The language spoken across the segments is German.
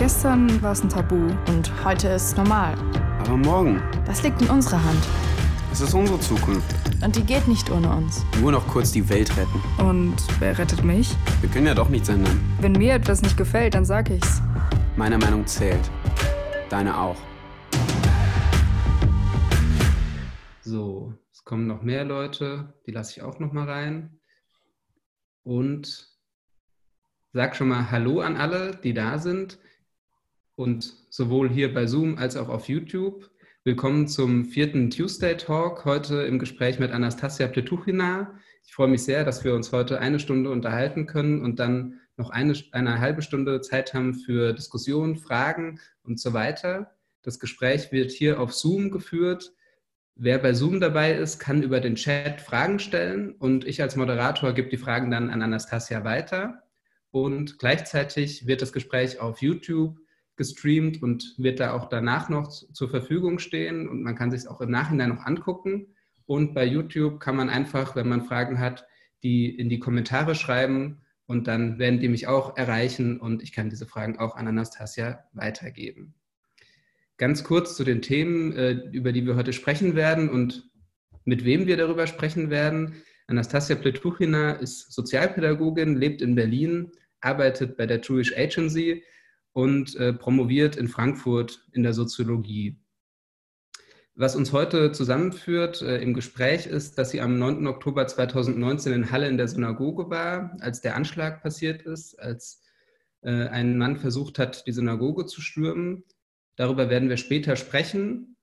Gestern war es ein Tabu und heute ist es normal. Aber morgen, Das liegt in unserer Hand. es ist unsere Zukunft. Und die geht nicht ohne uns. Nur noch kurz die Welt retten. Und wer rettet mich? Wir können ja doch nichts ändern. Wenn mir etwas nicht gefällt, dann sag ich's. Meine Meinung zählt. Deine auch. So, es kommen noch mehr Leute, die lasse ich auch noch mal rein. Und sag schon mal Hallo an alle, die da sind. Und sowohl hier bei Zoom als auch auf YouTube. Willkommen zum vierten Tuesday Talk, heute im Gespräch mit Anastasia Pletuchina. Ich freue mich sehr, dass wir uns heute eine Stunde unterhalten können und dann noch eine, eine halbe Stunde Zeit haben für Diskussionen, Fragen und so weiter. Das Gespräch wird hier auf Zoom geführt. Wer bei Zoom dabei ist, kann über den Chat Fragen stellen und ich als Moderator gebe die Fragen dann an Anastasia weiter. Und gleichzeitig wird das Gespräch auf YouTube gestreamt und wird da auch danach noch zur Verfügung stehen und man kann sich auch im Nachhinein noch angucken. Und bei YouTube kann man einfach, wenn man Fragen hat, die in die Kommentare schreiben und dann werden die mich auch erreichen und ich kann diese Fragen auch an Anastasia weitergeben. Ganz kurz zu den Themen, äh, über die wir heute sprechen werden und mit wem wir darüber sprechen werden. Anastasia Pletuchina ist Sozialpädagogin, lebt in Berlin, arbeitet bei der Jewish Agency und äh, promoviert in Frankfurt in der Soziologie. Was uns heute zusammenführt äh, im Gespräch ist, dass sie am 9. Oktober 2019 in Halle in der Synagoge war, als der Anschlag passiert ist, als äh, ein Mann versucht hat, die Synagoge zu stürmen. Darüber werden wir später sprechen.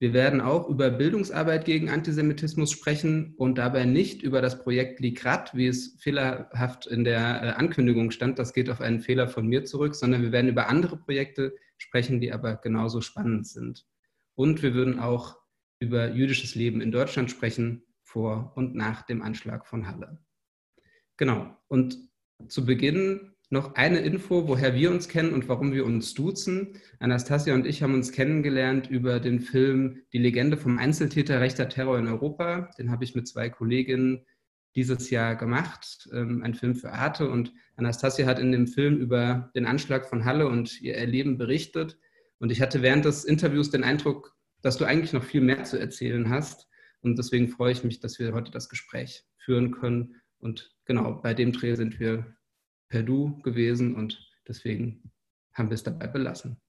Wir werden auch über Bildungsarbeit gegen Antisemitismus sprechen und dabei nicht über das Projekt Ligrat, wie es fehlerhaft in der äh, Ankündigung stand. Das geht auf einen Fehler von mir zurück, sondern wir werden über andere Projekte sprechen, die aber genauso spannend sind. Und wir würden auch über jüdisches Leben in Deutschland sprechen, vor und nach dem Anschlag von Halle. Genau. Und zu Beginn noch eine Info, woher wir uns kennen und warum wir uns duzen. Anastasia und ich haben uns kennengelernt über den Film Die Legende vom Einzeltäter rechter Terror in Europa. Den habe ich mit zwei Kolleginnen dieses Jahr gemacht, ähm, ein Film für Arte. Und Anastasia hat in dem Film über den Anschlag von Halle und ihr Erleben berichtet. Und ich hatte während des Interviews den Eindruck, dass du eigentlich noch viel mehr zu erzählen hast. Und deswegen freue ich mich, dass wir heute das Gespräch führen können. Und genau, bei dem Dreh sind wir per Du gewesen und deswegen haben wir es dabei belassen.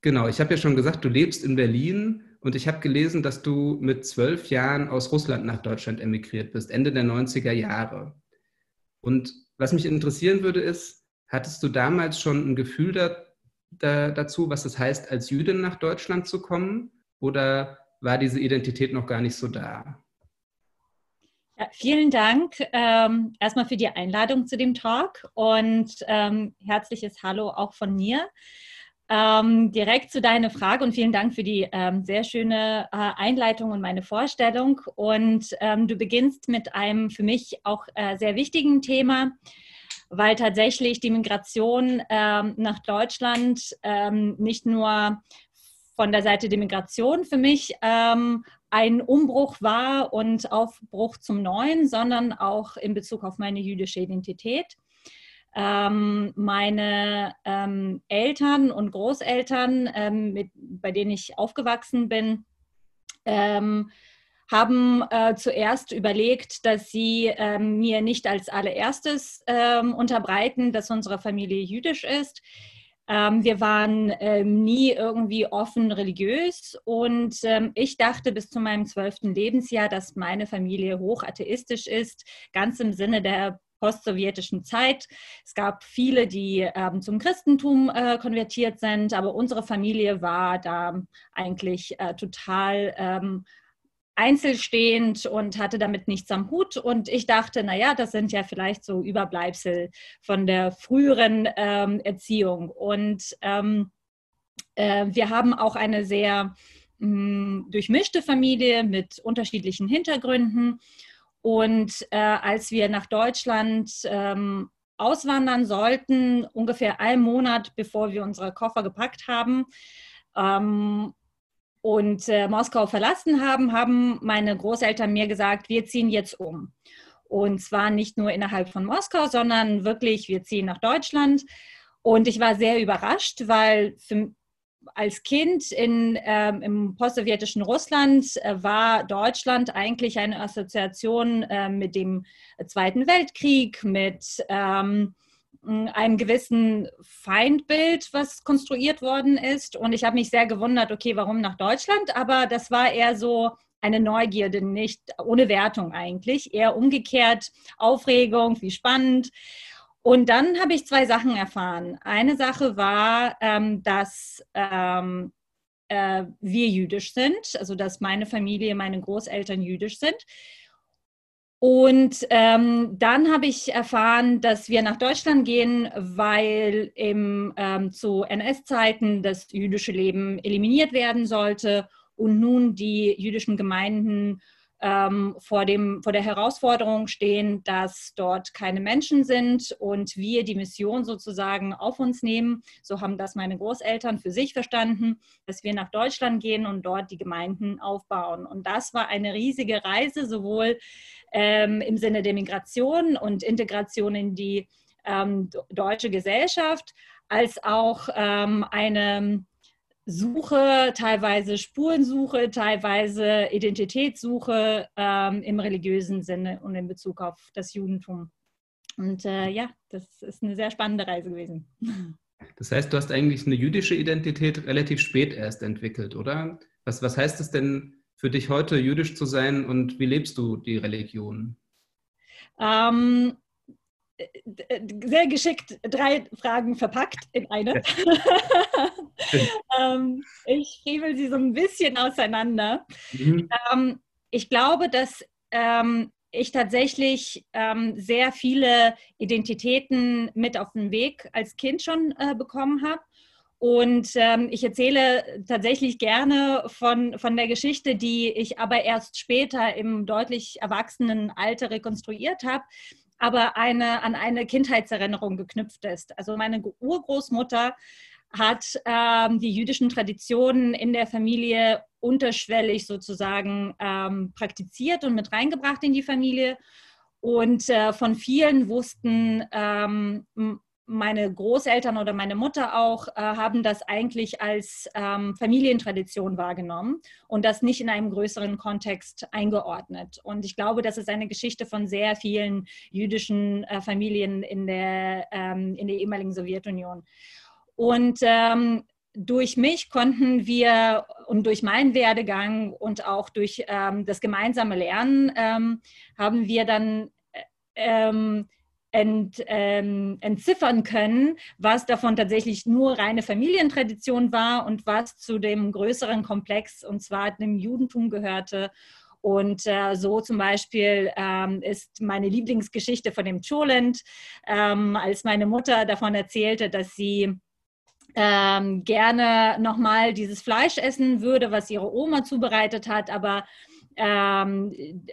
Genau, ich habe ja schon gesagt, du lebst in Berlin und ich habe gelesen, dass du mit zwölf Jahren aus Russland nach Deutschland emigriert bist, Ende der 90er Jahre. Und was mich interessieren würde, ist, hattest du damals schon ein Gefühl da, da, dazu, was es heißt, als Jüdin nach Deutschland zu kommen? Oder war diese Identität noch gar nicht so da? Ja, vielen Dank ähm, erstmal für die Einladung zu dem Talk und ähm, herzliches Hallo auch von mir. Ähm, direkt zu deiner Frage und vielen Dank für die ähm, sehr schöne äh, Einleitung und meine Vorstellung. Und ähm, du beginnst mit einem für mich auch äh, sehr wichtigen Thema, weil tatsächlich die Migration ähm, nach Deutschland nicht nur von der Seite der Migration für mich ähm, ein Umbruch war und Aufbruch zum Neuen, sondern auch in Bezug auf meine jüdische Identität. Ähm, meine ähm, Eltern und Großeltern, ähm, mit, bei denen ich aufgewachsen bin, ähm, haben äh, zuerst überlegt, dass sie ähm, mir nicht als allererstes ähm, unterbreiten, dass unsere Familie jüdisch ist. Ähm, wir waren ähm, nie irgendwie offen religiös und ähm, ich dachte bis zu meinem zwölften Lebensjahr, dass meine Familie hochatheistisch ist, ganz im Sinne der postsowjetischen Zeit. Es gab viele, die ähm, zum Christentum äh, konvertiert sind, aber unsere Familie war da eigentlich äh, total ähm, einzelstehend und hatte damit nichts am Hut. Und ich dachte, naja, das sind ja vielleicht so Überbleibsel von der früheren ähm, Erziehung. Und ähm, äh, wir haben auch eine sehr mh, hm, durchmischte Familie mit unterschiedlichen Hintergründen. Und äh, als wir nach Deutschland ähm, auswandern sollten, ungefähr einen Monat bevor wir unsere Koffer gepackt haben, ähm, und äh, Moskau verlassen haben, haben meine Großeltern mir gesagt, wir ziehen jetzt um. Und zwar nicht nur innerhalb von Moskau, sondern wirklich, wir ziehen nach Deutschland. Und ich war sehr überrascht, weil für, als Kind in, ähm, im postsowjetischen Russland äh, war Deutschland eigentlich eine Assoziation äh, mit dem Zweiten Weltkrieg, mit ähm, einem gewissen Feindbild, was konstruiert worden ist. Und ich habe mich sehr gewundert, okay, warum nach Deutschland? Aber das war eher so eine Neugierde, nicht ohne Wertung eigentlich, eher umgekehrt, Aufregung, wie spannend. Und dann habe ich zwei Sachen erfahren. Eine Sache war, ähm, dass ähm, äh, wir jüdisch sind, also dass meine Familie, meine Großeltern jüdisch sind. Und ähm, dann habe ich erfahren, dass wir nach Deutschland gehen, weil im, ähm, zu NS-Zeiten das jüdische Leben eliminiert werden sollte und nun die jüdischen Gemeinden ähm, vor, dem, vor der Herausforderung stehen, dass dort keine Menschen sind und wir die Mission sozusagen auf uns nehmen. So haben das meine Großeltern für sich verstanden, dass wir nach Deutschland gehen und dort die Gemeinden aufbauen. Und das war eine riesige Reise, sowohl ähm, im Sinne der Migration und Integration in die ähm, deutsche Gesellschaft, als auch ähm, eine Suche, teilweise Spurensuche, teilweise Identitätssuche ähm, im religiösen Sinne und in Bezug auf das Judentum. Und äh, ja, das ist eine sehr spannende Reise gewesen. Das heißt, du hast eigentlich eine jüdische Identität relativ spät erst entwickelt, oder? Was, was heißt es denn für dich heute, jüdisch zu sein und wie lebst du die Religion? Ähm, sehr geschickt drei Fragen verpackt in eine. ähm, ich friebel sie so ein bisschen auseinander. Mhm. Ähm, ich glaube, dass ähm, ich tatsächlich ähm, sehr viele Identitäten mit auf den Weg als Kind schon äh, bekommen habe. Und ähm, ich erzähle tatsächlich gerne von, von der Geschichte, die ich aber erst später im deutlich erwachsenen Alter rekonstruiert habe aber eine, an eine Kindheitserinnerung geknüpft ist. Also meine Urgroßmutter hat ähm, die jüdischen Traditionen in der Familie unterschwellig sozusagen ähm, praktiziert und mit reingebracht in die Familie. Und äh, von vielen wussten ähm, meine Großeltern oder meine Mutter auch äh, haben das eigentlich als ähm, Familientradition wahrgenommen und das nicht in einem größeren Kontext eingeordnet. Und ich glaube, das ist eine Geschichte von sehr vielen jüdischen äh, Familien in der, ähm, in der ehemaligen Sowjetunion. Und ähm, durch mich konnten wir und durch meinen Werdegang und auch durch ähm, das gemeinsame Lernen ähm, haben wir dann äh, ähm, ent, ähm, entziffern können, was davon tatsächlich nur reine Familientradition war und was zu dem größeren Komplex, und zwar dem Judentum gehörte. Und äh, so zum Beispiel ähm, ist meine Lieblingsgeschichte von dem Cholent, ähm, als meine Mutter davon erzählte, dass sie ähm, gerne nochmal dieses Fleisch essen würde, was ihre Oma zubereitet hat, aber ähm,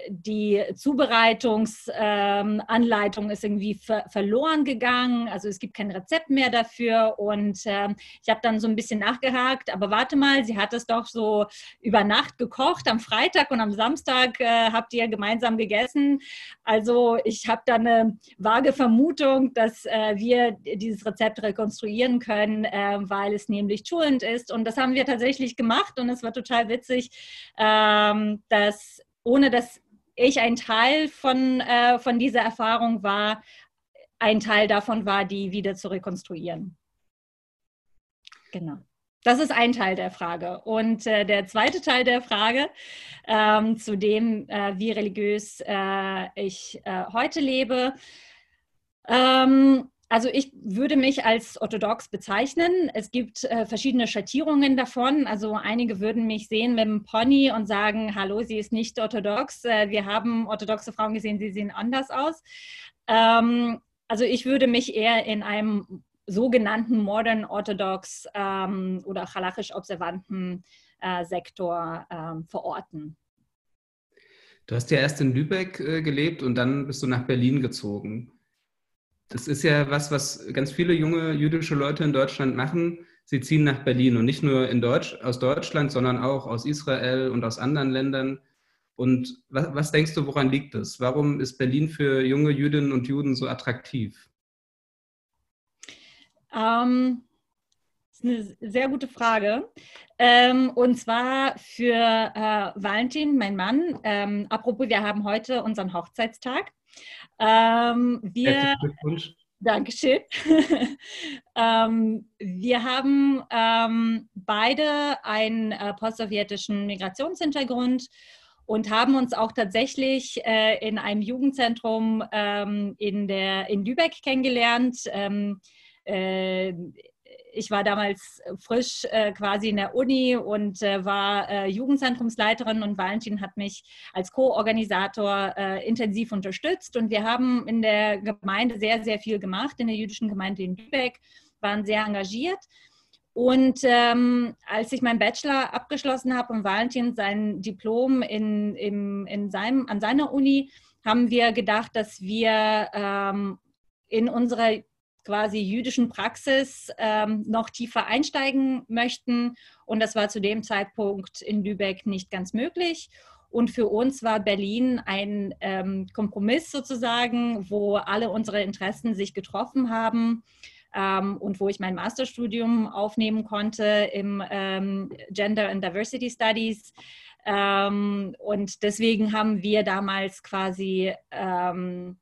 die Zubereitungsanleitung ähm, ist irgendwie ver verloren gegangen. Also es gibt kein Rezept mehr dafür. Und ähm, ich habe dann so ein bisschen nachgehakt, aber warte mal, sie hat es doch so über Nacht gekocht am Freitag und am Samstag äh, habt ihr gemeinsam gegessen. Also ich habe da eine vage Vermutung, dass äh, wir dieses Rezept rekonstruieren können, äh, weil es nämlich schulend ist. Und das haben wir tatsächlich gemacht und es war total witzig, ähm, dass dass ohne dass ich ein Teil von, äh, von dieser Erfahrung war, ein Teil davon war, die wieder zu rekonstruieren. Genau. Das ist ein Teil der Frage. Und äh, der zweite Teil der Frage, ähm, zu dem, äh, wie religiös äh, ich äh, heute lebe, ähm, also ich würde mich als orthodox bezeichnen. Es gibt äh, verschiedene Schattierungen davon. Also einige würden mich sehen mit dem Pony und sagen, hallo, sie ist nicht orthodox. Äh, wir haben orthodoxe Frauen gesehen, sie sehen anders aus. Ähm, also ich würde mich eher in einem sogenannten Modern Orthodox ähm, oder halachisch observanten äh, Sektor ähm, verorten. Du hast ja erst in Lübeck äh, gelebt und dann bist du nach Berlin gezogen. Das ist ja was, was ganz viele junge jüdische Leute in Deutschland machen. Sie ziehen nach Berlin und nicht nur in Deutsch, aus Deutschland, sondern auch aus Israel und aus anderen Ländern. Und was, was denkst du, woran liegt es? Warum ist Berlin für junge Jüdinnen und Juden so attraktiv? Ähm, das ist eine sehr gute Frage. Ähm, und zwar für äh, Valentin, mein Mann. Ähm, apropos, wir haben heute unseren Hochzeitstag. Ähm, wir, Glückwunsch. Dankeschön. ähm, wir haben ähm, beide einen äh, postsowjetischen Migrationshintergrund und haben uns auch tatsächlich äh, in einem Jugendzentrum ähm, in, der, in Lübeck kennengelernt. Ähm, äh, ich war damals frisch äh, quasi in der Uni und äh, war äh, Jugendzentrumsleiterin und Valentin hat mich als Co-Organisator äh, intensiv unterstützt und wir haben in der Gemeinde sehr, sehr viel gemacht, in der jüdischen Gemeinde in Lübeck, waren sehr engagiert. Und ähm, als ich meinen Bachelor abgeschlossen habe und Valentin sein Diplom in, in, in seinem, an seiner Uni, haben wir gedacht, dass wir ähm, in unserer quasi jüdischen Praxis ähm, noch tiefer einsteigen möchten. Und das war zu dem Zeitpunkt in Lübeck nicht ganz möglich. Und für uns war Berlin ein ähm, Kompromiss sozusagen, wo alle unsere Interessen sich getroffen haben ähm, und wo ich mein Masterstudium aufnehmen konnte im ähm, Gender and Diversity Studies. Ähm, und deswegen haben wir damals quasi ähm,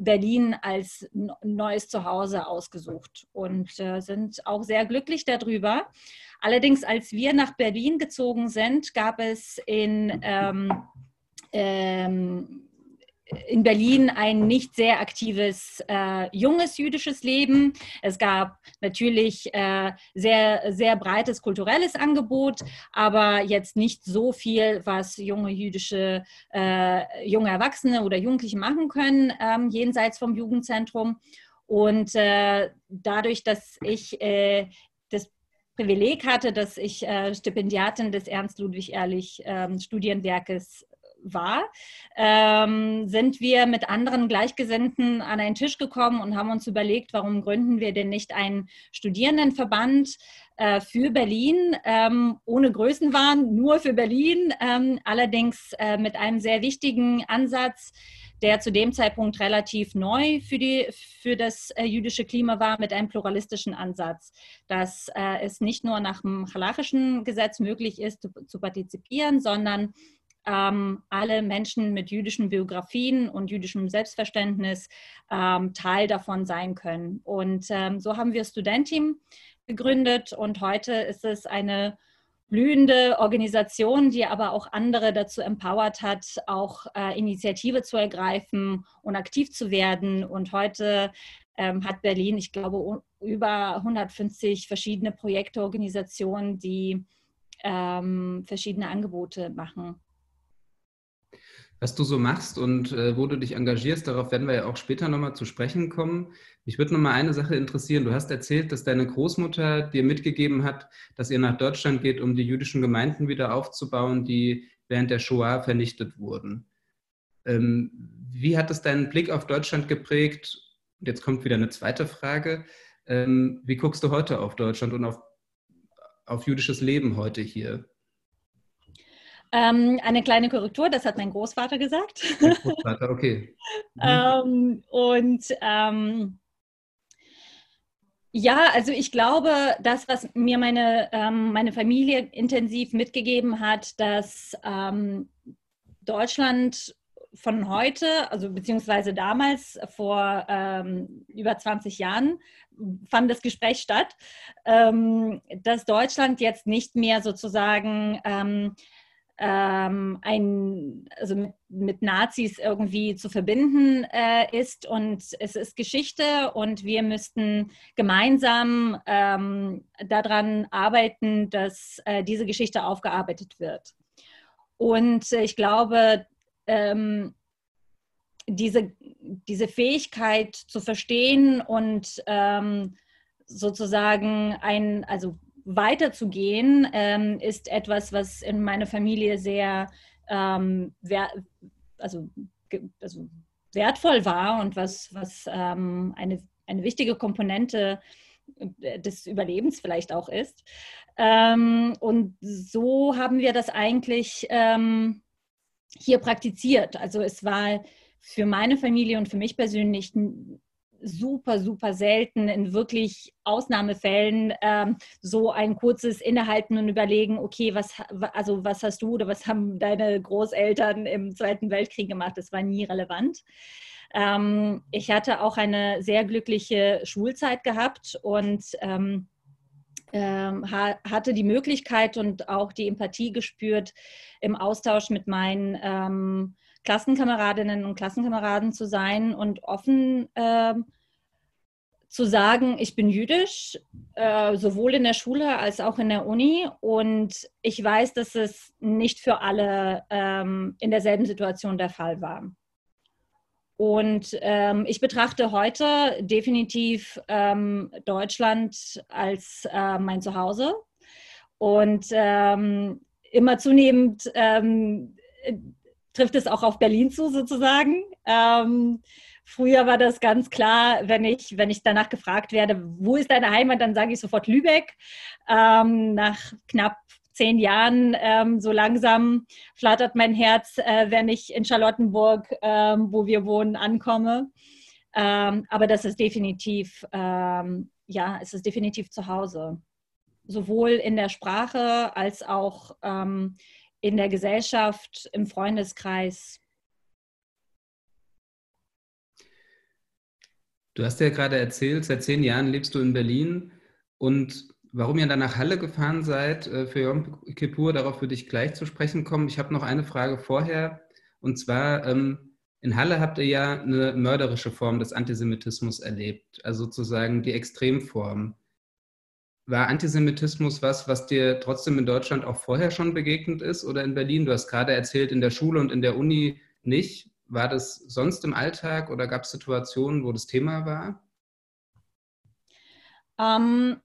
Berlin als neues Zuhause ausgesucht und äh, sind auch sehr glücklich darüber. Allerdings, als wir nach Berlin gezogen sind, gab es in ähm, ähm, in Berlin ein nicht sehr aktives äh, junges jüdisches Leben. Es gab natürlich äh, sehr, sehr breites kulturelles Angebot, aber jetzt nicht so viel, was junge jüdische, äh, junge Erwachsene oder Jugendliche machen können, ähm, jenseits vom Jugendzentrum. Und äh, dadurch, dass ich äh, das Privileg hatte, dass ich äh, Stipendiatin des Ernst Ludwig Ehrlich ähm, Studienwerkes war, ähm, sind wir mit anderen Gleichgesinnten an einen Tisch gekommen und haben uns überlegt, warum gründen wir denn nicht einen Studierendenverband äh, für Berlin, ähm, ohne Größenwahn, nur für Berlin, ähm, allerdings äh, mit einem sehr wichtigen Ansatz, der zu dem Zeitpunkt relativ neu für, die, für das äh, jüdische Klima war, mit einem pluralistischen Ansatz, dass äh, es nicht nur nach dem halachischen Gesetz möglich ist, zu, zu partizipieren, sondern ähm, alle Menschen mit jüdischen Biografien und jüdischem Selbstverständnis ähm, Teil davon sein können. Und ähm, so haben wir Studentim gegründet und heute ist es eine blühende Organisation, die aber auch andere dazu empowert hat, auch äh, Initiative zu ergreifen und aktiv zu werden. Und heute ähm, hat Berlin, ich glaube, über 150 verschiedene Projekte, Organisationen, die ähm, verschiedene Angebote machen was du so machst und äh, wo du dich engagierst, darauf werden wir ja auch später nochmal zu sprechen kommen. Mich würde nochmal eine Sache interessieren. Du hast erzählt, dass deine Großmutter dir mitgegeben hat, dass ihr nach Deutschland geht, um die jüdischen Gemeinden wieder aufzubauen, die während der Shoah vernichtet wurden. Ähm, wie hat es deinen Blick auf Deutschland geprägt? Und jetzt kommt wieder eine zweite Frage. Ähm, wie guckst du heute auf Deutschland und auf, auf jüdisches Leben heute hier? Ähm, eine kleine Korrektur, das hat mein Großvater gesagt. Großvater, okay. Ähm, und ähm, ja, also ich glaube, das, was mir meine, ähm, meine Familie intensiv mitgegeben hat, dass ähm, Deutschland von heute, also beziehungsweise damals vor ähm, über 20 Jahren, fand das Gespräch statt, dass Deutschland jetzt nicht mehr sozusagen ähm, ein, also mit, mit, Nazis irgendwie zu verbinden äh, ist. Und es ist Geschichte und wir müssten gemeinsam ähm, daran arbeiten, dass äh, diese Geschichte aufgearbeitet wird. Und ich glaube, ähm, diese, diese Fähigkeit zu verstehen und ähm, sozusagen ein, also weiterzugehen, ähm, ist etwas, was in meiner Familie sehr ähm, wer also, also wertvoll war und was, was ähm, eine, eine wichtige Komponente äh, des Überlebens vielleicht auch ist. Ähm, und so haben wir das eigentlich ähm, hier praktiziert. Also es war für meine Familie und für mich persönlich super, super selten in wirklich Ausnahmefällen ähm, so ein kurzes Innehalten und überlegen, okay, was, also was hast du oder was haben deine Großeltern im Zweiten Weltkrieg gemacht? Das war nie relevant. Ähm, ich hatte auch eine sehr glückliche Schulzeit gehabt und ähm, ähm, ha hatte die Möglichkeit und auch die Empathie gespürt, im Austausch mit meinen ähm, Klassenkameradinnen und Klassenkameraden zu sein und offen äh, zu sagen, ich bin jüdisch, äh, sowohl in der Schule als auch in der Uni. Und ich weiß, dass es nicht für alle ähm, in derselben Situation der Fall war. Und ähm, ich betrachte heute definitiv ähm, Deutschland als äh, mein Zuhause. Und ähm, immer zunehmend ähm, trifft es auch auf Berlin zu, sozusagen. Ähm, früher war das ganz klar, wenn ich, wenn ich danach gefragt werde, wo ist deine Heimat, dann sage ich sofort Lübeck. Ähm, nach knapp zehn Jahren ähm, so langsam flattert mein Herz, äh, wenn ich in Charlottenburg, ähm, wo wir wohnen, ankomme. Ähm, aber das ist definitiv, ähm, ja, es ist definitiv zu Hause. Sowohl in der Sprache als auch in der Gesellschaft, im Freundeskreis. Du hast ja gerade erzählt, seit zehn Jahren lebst du in Berlin und warum ihr dann nach Halle gefahren seid äh, für Yom Kippur, darauf würde ich gleich zu sprechen kommen. Ich habe noch eine Frage vorher und zwar ähm, in Halle habt ihr ja eine mörderische Form des Antisemitismus erlebt, also sozusagen die Extremform. War Antisemitismus was, was dir trotzdem in Deutschland auch vorher schon begegnet ist oder in Berlin? Du hast gerade erzählt, in der Schule und in der Uni nicht. War das sonst im Alltag oder gab es Situationen, wo das Thema war? Ähm,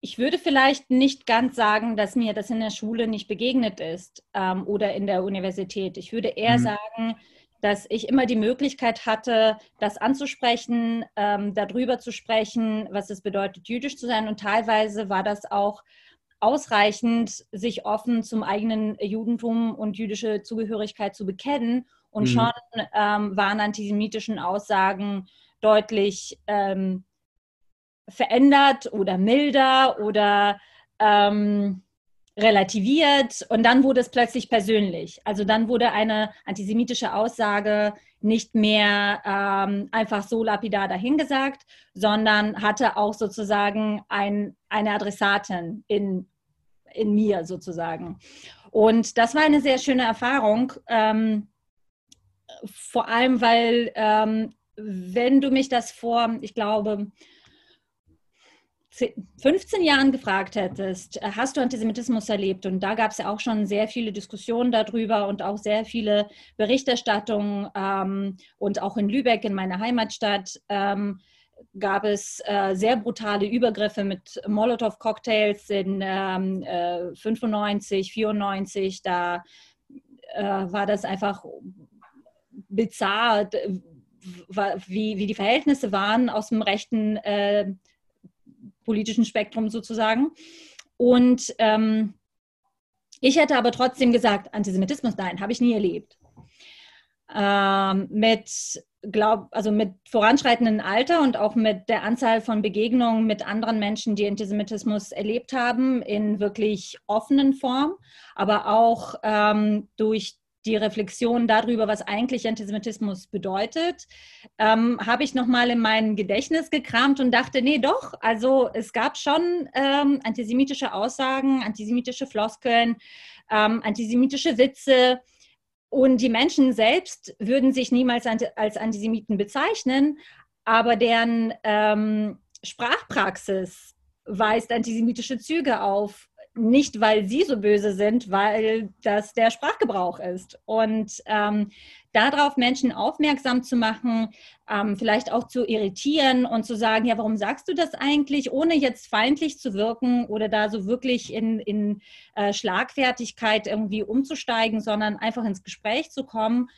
ich würde vielleicht nicht ganz sagen, dass mir das in der Schule nicht begegnet ist ähm, oder in der Universität. Ich würde eher mhm. sagen, dass ich immer die Möglichkeit hatte, das anzusprechen, ähm, darüber zu sprechen, was es bedeutet, jüdisch zu sein. Und teilweise war das auch ausreichend, sich offen zum eigenen Judentum und jüdische Zugehörigkeit zu bekennen. Und mhm. schon ähm, waren antisemitischen Aussagen deutlich ähm, verändert oder milder oder ähm, relativiert und dann wurde es plötzlich persönlich. Also dann wurde eine antisemitische Aussage nicht mehr ähm, einfach so lapidar dahingesagt, sondern hatte auch sozusagen ein, eine Adressatin in, in mir sozusagen. Und das war eine sehr schöne Erfahrung, ähm, vor allem weil, ähm, wenn du mich das vor, ich glaube, 15 Jahren gefragt hättest, äh, hast du Antisemitismus erlebt? Und da gab es ja auch schon sehr viele Diskussionen darüber und auch sehr viele Berichterstattungen. Ähm, und auch in Lübeck, in meiner Heimatstadt, ähm, gab es äh, sehr brutale Übergriffe mit Molotow-Cocktails in ähm, äh, 95, 94. Da äh, war das einfach bizarr, wie, wie die Verhältnisse waren aus dem rechten äh, politischen Spektrum sozusagen. Und ähm, ich hätte aber trotzdem gesagt, Antisemitismus, nein, habe ich nie erlebt. Ähm, mit, glaub, also mit voranschreitendem Alter und auch mit der Anzahl von Begegnungen mit anderen Menschen, die Antisemitismus erlebt haben, in wirklich offenen Form, aber auch ähm, durch die Reflexion darüber, was eigentlich Antisemitismus bedeutet, ähm, habe ich nochmal in mein Gedächtnis gekramt und dachte, nee, doch, also es gab schon ähm, antisemitische Aussagen, antisemitische Floskeln, ähm, antisemitische Witze. Und die Menschen selbst würden sich niemals als Antisemiten bezeichnen, aber deren ähm, Sprachpraxis weist antisemitische Züge auf nicht, weil sie so böse sind, weil das der Sprachgebrauch ist. Und ähm, darauf Menschen aufmerksam zu machen, ähm, vielleicht auch zu irritieren und zu sagen, ja, warum sagst du das eigentlich, ohne jetzt feindlich zu wirken oder da so wirklich in, in äh, Schlagfertigkeit irgendwie umzusteigen, sondern einfach ins Gespräch zu kommen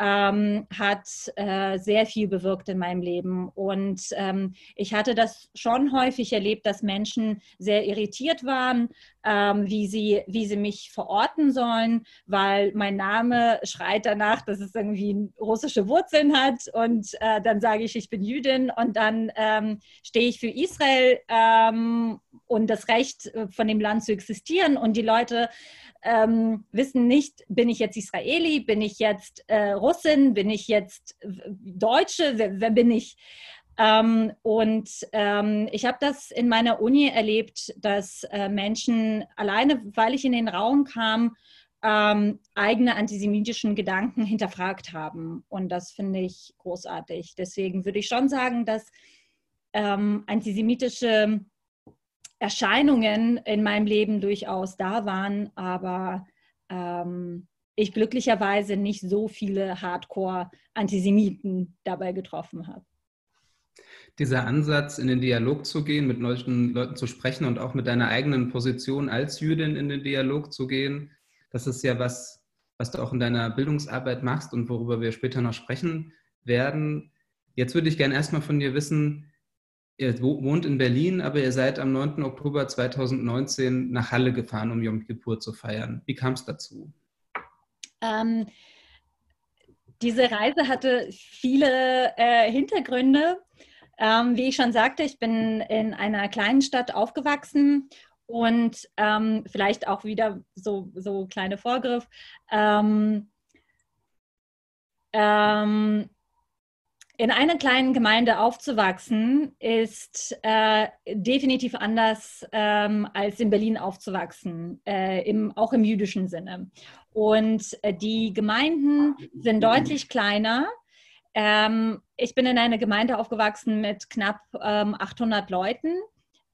ähm, hat äh, sehr viel bewirkt in meinem Leben. Und ähm, ich hatte das schon häufig erlebt, dass Menschen sehr irritiert waren, ähm, wie, sie, wie sie mich verorten sollen, weil mein Name schreit danach, dass es irgendwie russische Wurzeln hat. Und äh, dann sage ich, ich bin Jüdin und dann ähm, stehe ich für Israel ähm, und das Recht äh, von dem Land zu existieren. Und die Leute ähm, wissen nicht, bin ich jetzt Israeli, bin ich jetzt äh, Russin, bin ich jetzt Deutsche, wer, wer bin ich? Ähm, und ähm, ich habe das in meiner Uni erlebt, dass äh, Menschen alleine, weil ich in den Raum kam, ähm, eigene antisemitischen Gedanken hinterfragt haben. Und das finde ich großartig. Deswegen würde ich schon sagen, dass ähm, antisemitische Erscheinungen in meinem Leben durchaus da waren, aber ähm, ich glücklicherweise nicht so viele Hardcore-Antisemiten dabei getroffen habe dieser Ansatz, in den Dialog zu gehen, mit neuen Leuten zu sprechen und auch mit deiner eigenen Position als Jüdin in den Dialog zu gehen, das ist ja was, was du auch in deiner Bildungsarbeit machst und worüber wir später noch sprechen werden. Jetzt würde ich gerne erstmal von dir wissen, ihr wohnt in Berlin, aber ihr seid am 9. Oktober 2019 nach Halle gefahren, um Yom Kippur zu feiern. Wie kam es dazu? Ähm, diese Reise hatte viele äh, Hintergründe. Ähm, wie ich schon sagte, ich bin in einer kleinen Stadt aufgewachsen und ähm, vielleicht auch wieder so, so kleine Vorgriff. Ähm, ähm, in einer kleinen Gemeinde aufzuwachsen ist äh, definitiv anders ähm, als in Berlin aufzuwachsen, äh, im, auch im jüdischen Sinne. Und äh, die Gemeinden sind deutlich kleiner ähm, ich bin in einer Gemeinde aufgewachsen mit knapp ähm, 800 Leuten,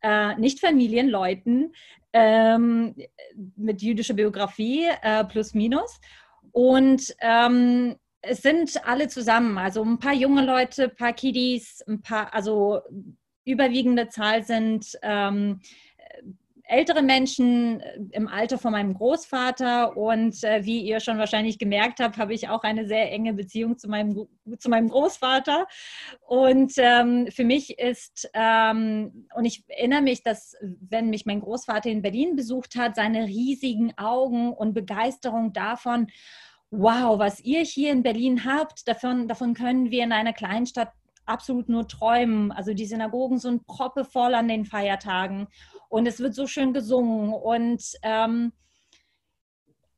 äh, nicht Familienleuten, ähm, mit jüdischer Biografie äh, plus minus. Und ähm, es sind alle zusammen, also ein paar junge Leute, ein paar Kiddies, ein paar, also überwiegende Zahl sind ähm, ältere Menschen äh, im Alter von meinem Großvater und äh, wie ihr schon wahrscheinlich gemerkt habt, habe ich auch eine sehr enge Beziehung zu meinem, zu meinem Großvater. Und ähm, für mich ist, ähm, und ich erinnere mich, dass wenn mich mein Großvater in Berlin besucht hat, seine riesigen Augen und Begeisterung davon, wow, was ihr hier in Berlin habt, davon, davon können wir in einer Kleinstadt absolut nur träumen. Also die Synagogen sind proppevoll an den Feiertagen und es wird so schön gesungen und ähm,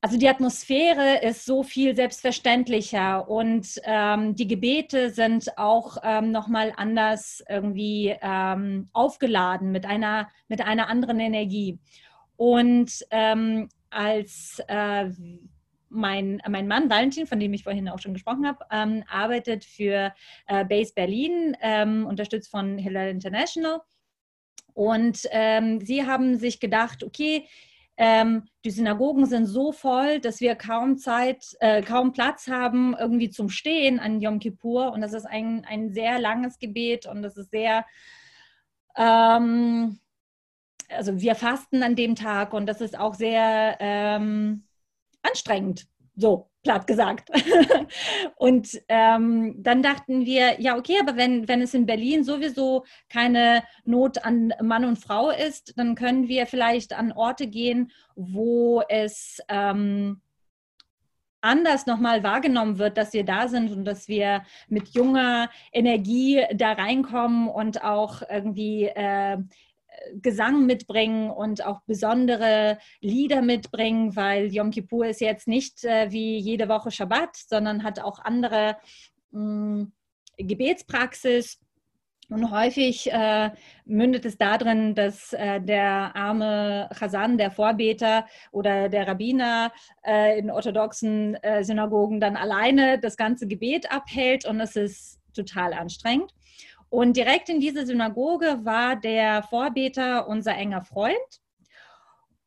also die Atmosphäre ist so viel selbstverständlicher und ähm, die Gebete sind auch ähm, nochmal anders irgendwie ähm, aufgeladen mit einer, mit einer anderen Energie. Und ähm, als äh, mein, mein Mann Valentin, von dem ich vorhin auch schon gesprochen habe, ähm, arbeitet für äh, Base Berlin, ähm, unterstützt von Hillel International und ähm, sie haben sich gedacht, okay, ähm, die Synagogen sind so voll, dass wir kaum Zeit, äh, kaum Platz haben irgendwie zum Stehen an Yom Kippur. Und das ist ein, ein sehr langes Gebet und das ist sehr, ähm, also wir fasten an dem Tag und das ist auch sehr ähm, anstrengend. So, platt gesagt. und ähm, dann dachten wir, ja, okay, aber wenn, wenn es in Berlin sowieso keine Not an Mann und Frau ist, dann können wir vielleicht an Orte gehen, wo es ähm, anders nochmal wahrgenommen wird, dass wir da sind und dass wir mit junger Energie da reinkommen und auch irgendwie äh, Gesang mitbringen und auch besondere Lieder mitbringen, weil Yom Kippur ist jetzt nicht äh, wie jede Woche Shabbat, sondern hat auch andere mh, mm, Gebetspraxis. Und häufig äh, mündet es darin, dass äh, der arme Chazan, der Vorbeter oder der Rabbiner äh, in orthodoxen äh, Synagogen dann alleine das ganze Gebet abhält und es ist total anstrengend. Und direkt in dieser Synagoge war der Vorbeter unser enger Freund.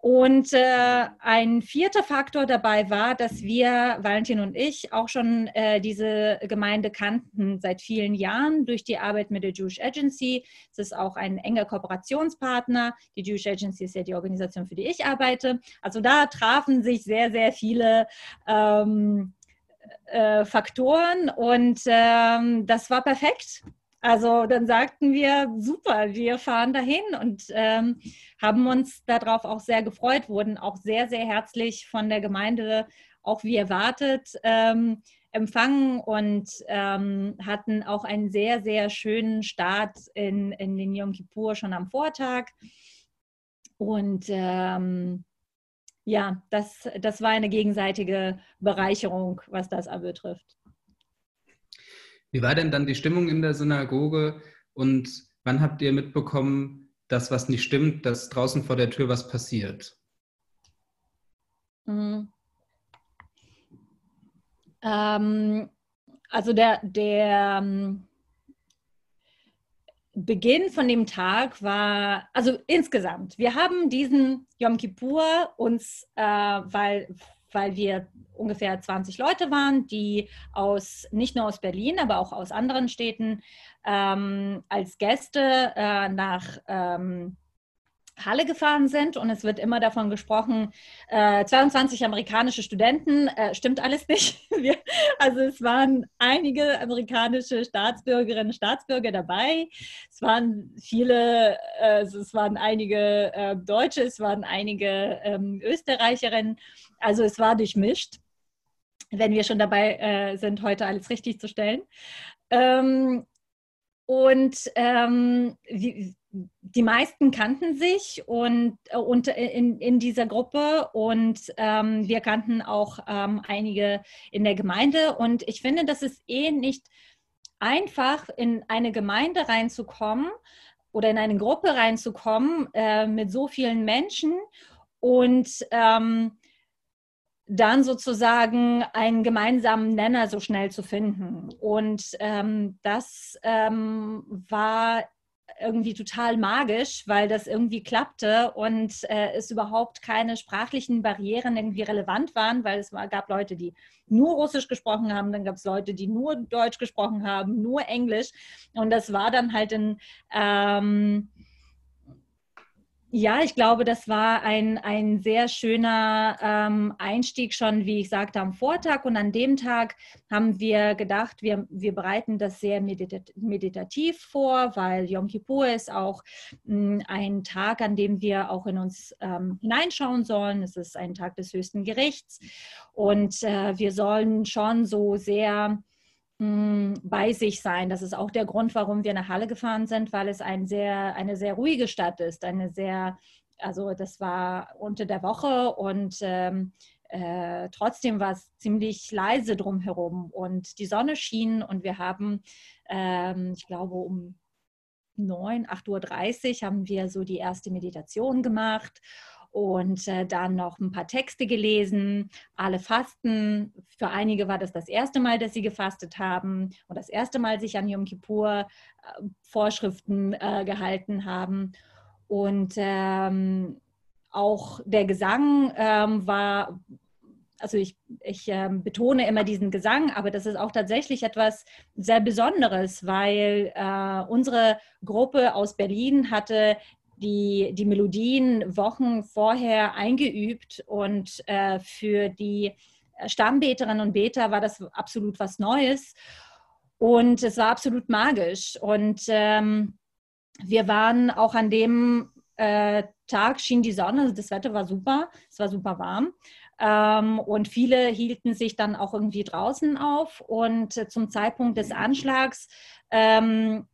Und äh, ein vierter Faktor dabei war, dass wir, Valentin und ich, auch schon äh, diese Gemeinde kannten seit vielen Jahren durch die Arbeit mit der Jewish Agency. Es ist auch ein enger Kooperationspartner. Die Jewish Agency ist ja die Organisation, für die ich arbeite. Also da trafen sich sehr, sehr viele ähm, äh, Faktoren und ähm, das war perfekt Also dann sagten wir, super, wir fahren dahin und ähm, haben uns darauf auch sehr gefreut, wurden auch sehr, sehr herzlich von der Gemeinde, auch wie erwartet, ähm, empfangen und ähm, hatten auch einen sehr, sehr schönen Start in, in den Yom Kippur schon am Vortag. Und ähm, ja, das, das war eine gegenseitige Bereicherung, was das betrifft. Wie war denn dann die Stimmung in der Synagoge und wann habt ihr mitbekommen, dass was nicht stimmt, dass draußen vor der Tür was passiert? Mhm. Ähm, also der, der ähm, Beginn von dem Tag war, also insgesamt, wir haben diesen Yom Kippur uns, äh, weil, weil wir ungefähr 20 Leute waren, die aus, nicht nur aus Berlin, aber auch aus anderen Städten ähm, als Gäste äh, nach ähm, Halle gefahren sind und es wird immer davon gesprochen, äh, 22 amerikanische Studenten, äh, stimmt alles nicht. Wir, also es waren einige amerikanische Staatsbürgerinnen und Staatsbürger dabei. Es waren viele, äh, es waren einige äh, Deutsche, es waren einige ähm, Österreicherinnen. Also es war durchmischt, wenn wir schon dabei äh, sind, heute alles richtig zu stellen. Ähm, und ähm, wie, die meisten kannten sich und, und in, in dieser Gruppe und ähm, wir kannten auch ähm, einige in der Gemeinde. Und ich finde, das ist eh nicht einfach, in eine Gemeinde reinzukommen oder in eine Gruppe reinzukommen äh, mit so vielen Menschen und ähm, dann sozusagen einen gemeinsamen Nenner so schnell zu finden. Und ähm, das ähm, war irgendwie total magisch, weil das irgendwie klappte und äh, es überhaupt keine sprachlichen Barrieren irgendwie relevant waren, weil es gab Leute, die nur Russisch gesprochen haben, dann gab es Leute, die nur Deutsch gesprochen haben, nur Englisch. Und das war dann halt ein ähm, ja, ich glaube, das war ein, ein sehr schöner ähm, Einstieg schon, wie ich sagte, am Vortag. Und an dem Tag haben wir gedacht, wir, wir bereiten das sehr meditat meditativ vor, weil Yom Kippur ist auch mh, hm, ein Tag, an dem wir auch in uns ähm, hineinschauen sollen. Es ist ein Tag des höchsten Gerichts. Und äh, wir sollen schon so sehr bei sich sein. Das ist auch der Grund, warum wir nach Halle gefahren sind, weil es ein sehr, eine sehr ruhige Stadt ist. Eine sehr, also das war unter der Woche und ähm, äh, trotzdem war es ziemlich leise drumherum und die Sonne schien und wir haben, ähm, ich glaube, um 9, 8.30 Uhr haben wir so die erste Meditation gemacht und äh, dann noch ein paar Texte gelesen. Alle fasten. Für einige war das das erste Mal, dass sie gefastet haben und das erste Mal sich an Yom Kippur äh, Vorschriften äh, gehalten haben. Und ähm, auch der Gesang ähm, war, also ich, ich äh, betone immer diesen Gesang, aber das ist auch tatsächlich etwas sehr Besonderes, weil äh, unsere Gruppe aus Berlin hatte die, die Melodien Wochen vorher eingeübt und äh, für die Stammbeterinnen und Beter war das absolut was Neues und es war absolut magisch. Und ähm, wir waren auch an dem äh, Tag, schien die Sonne, das Wetter war super, es war super warm. Ähm, und viele hielten sich dann auch irgendwie draußen auf. Und äh, zum Zeitpunkt des Anschlags ähm,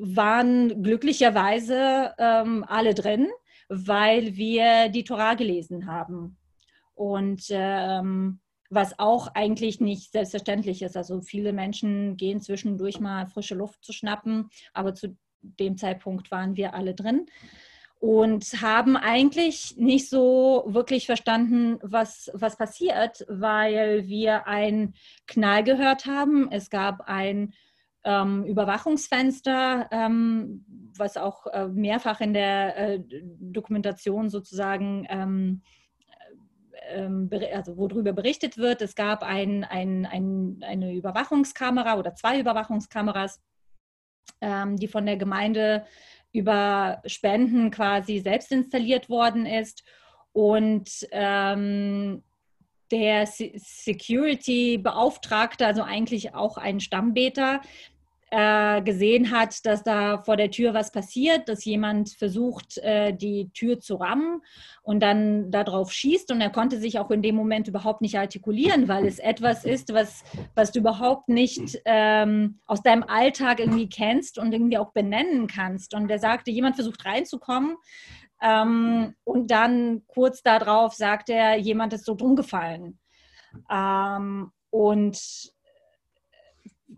waren glücklicherweise ähm, alle drin, weil wir die Torah gelesen haben. Und ähm, was auch eigentlich nicht selbstverständlich ist. Also viele Menschen gehen zwischendurch mal frische Luft zu schnappen, aber zu dem Zeitpunkt waren wir alle drin und haben eigentlich nicht so wirklich verstanden, was, was passiert, weil wir einen Knall gehört haben. Es gab ein ähm, Überwachungsfenster, ähm, was auch äh, mehrfach in der äh, Dokumentation sozusagen, ähm, äh, also worüber berichtet wird. Es gab ein, ein, ein, eine Überwachungskamera oder zwei Überwachungskameras, ähm, die von der Gemeinde über Spenden quasi selbst installiert worden ist. Und ähm, der Security-Beauftragte, also eigentlich auch ein Stammbeter, äh, gesehen hat, dass da vor der Tür was passiert, dass jemand versucht, äh, die Tür zu rammen und dann darauf schießt. Und er konnte sich auch in dem Moment überhaupt nicht artikulieren, weil es etwas ist, was, was du überhaupt nicht ähm, aus deinem Alltag irgendwie kennst und irgendwie auch benennen kannst. Und er sagte, jemand versucht reinzukommen. Ähm, und dann kurz darauf sagt er, jemand ist so drum gefallen. Ähm, und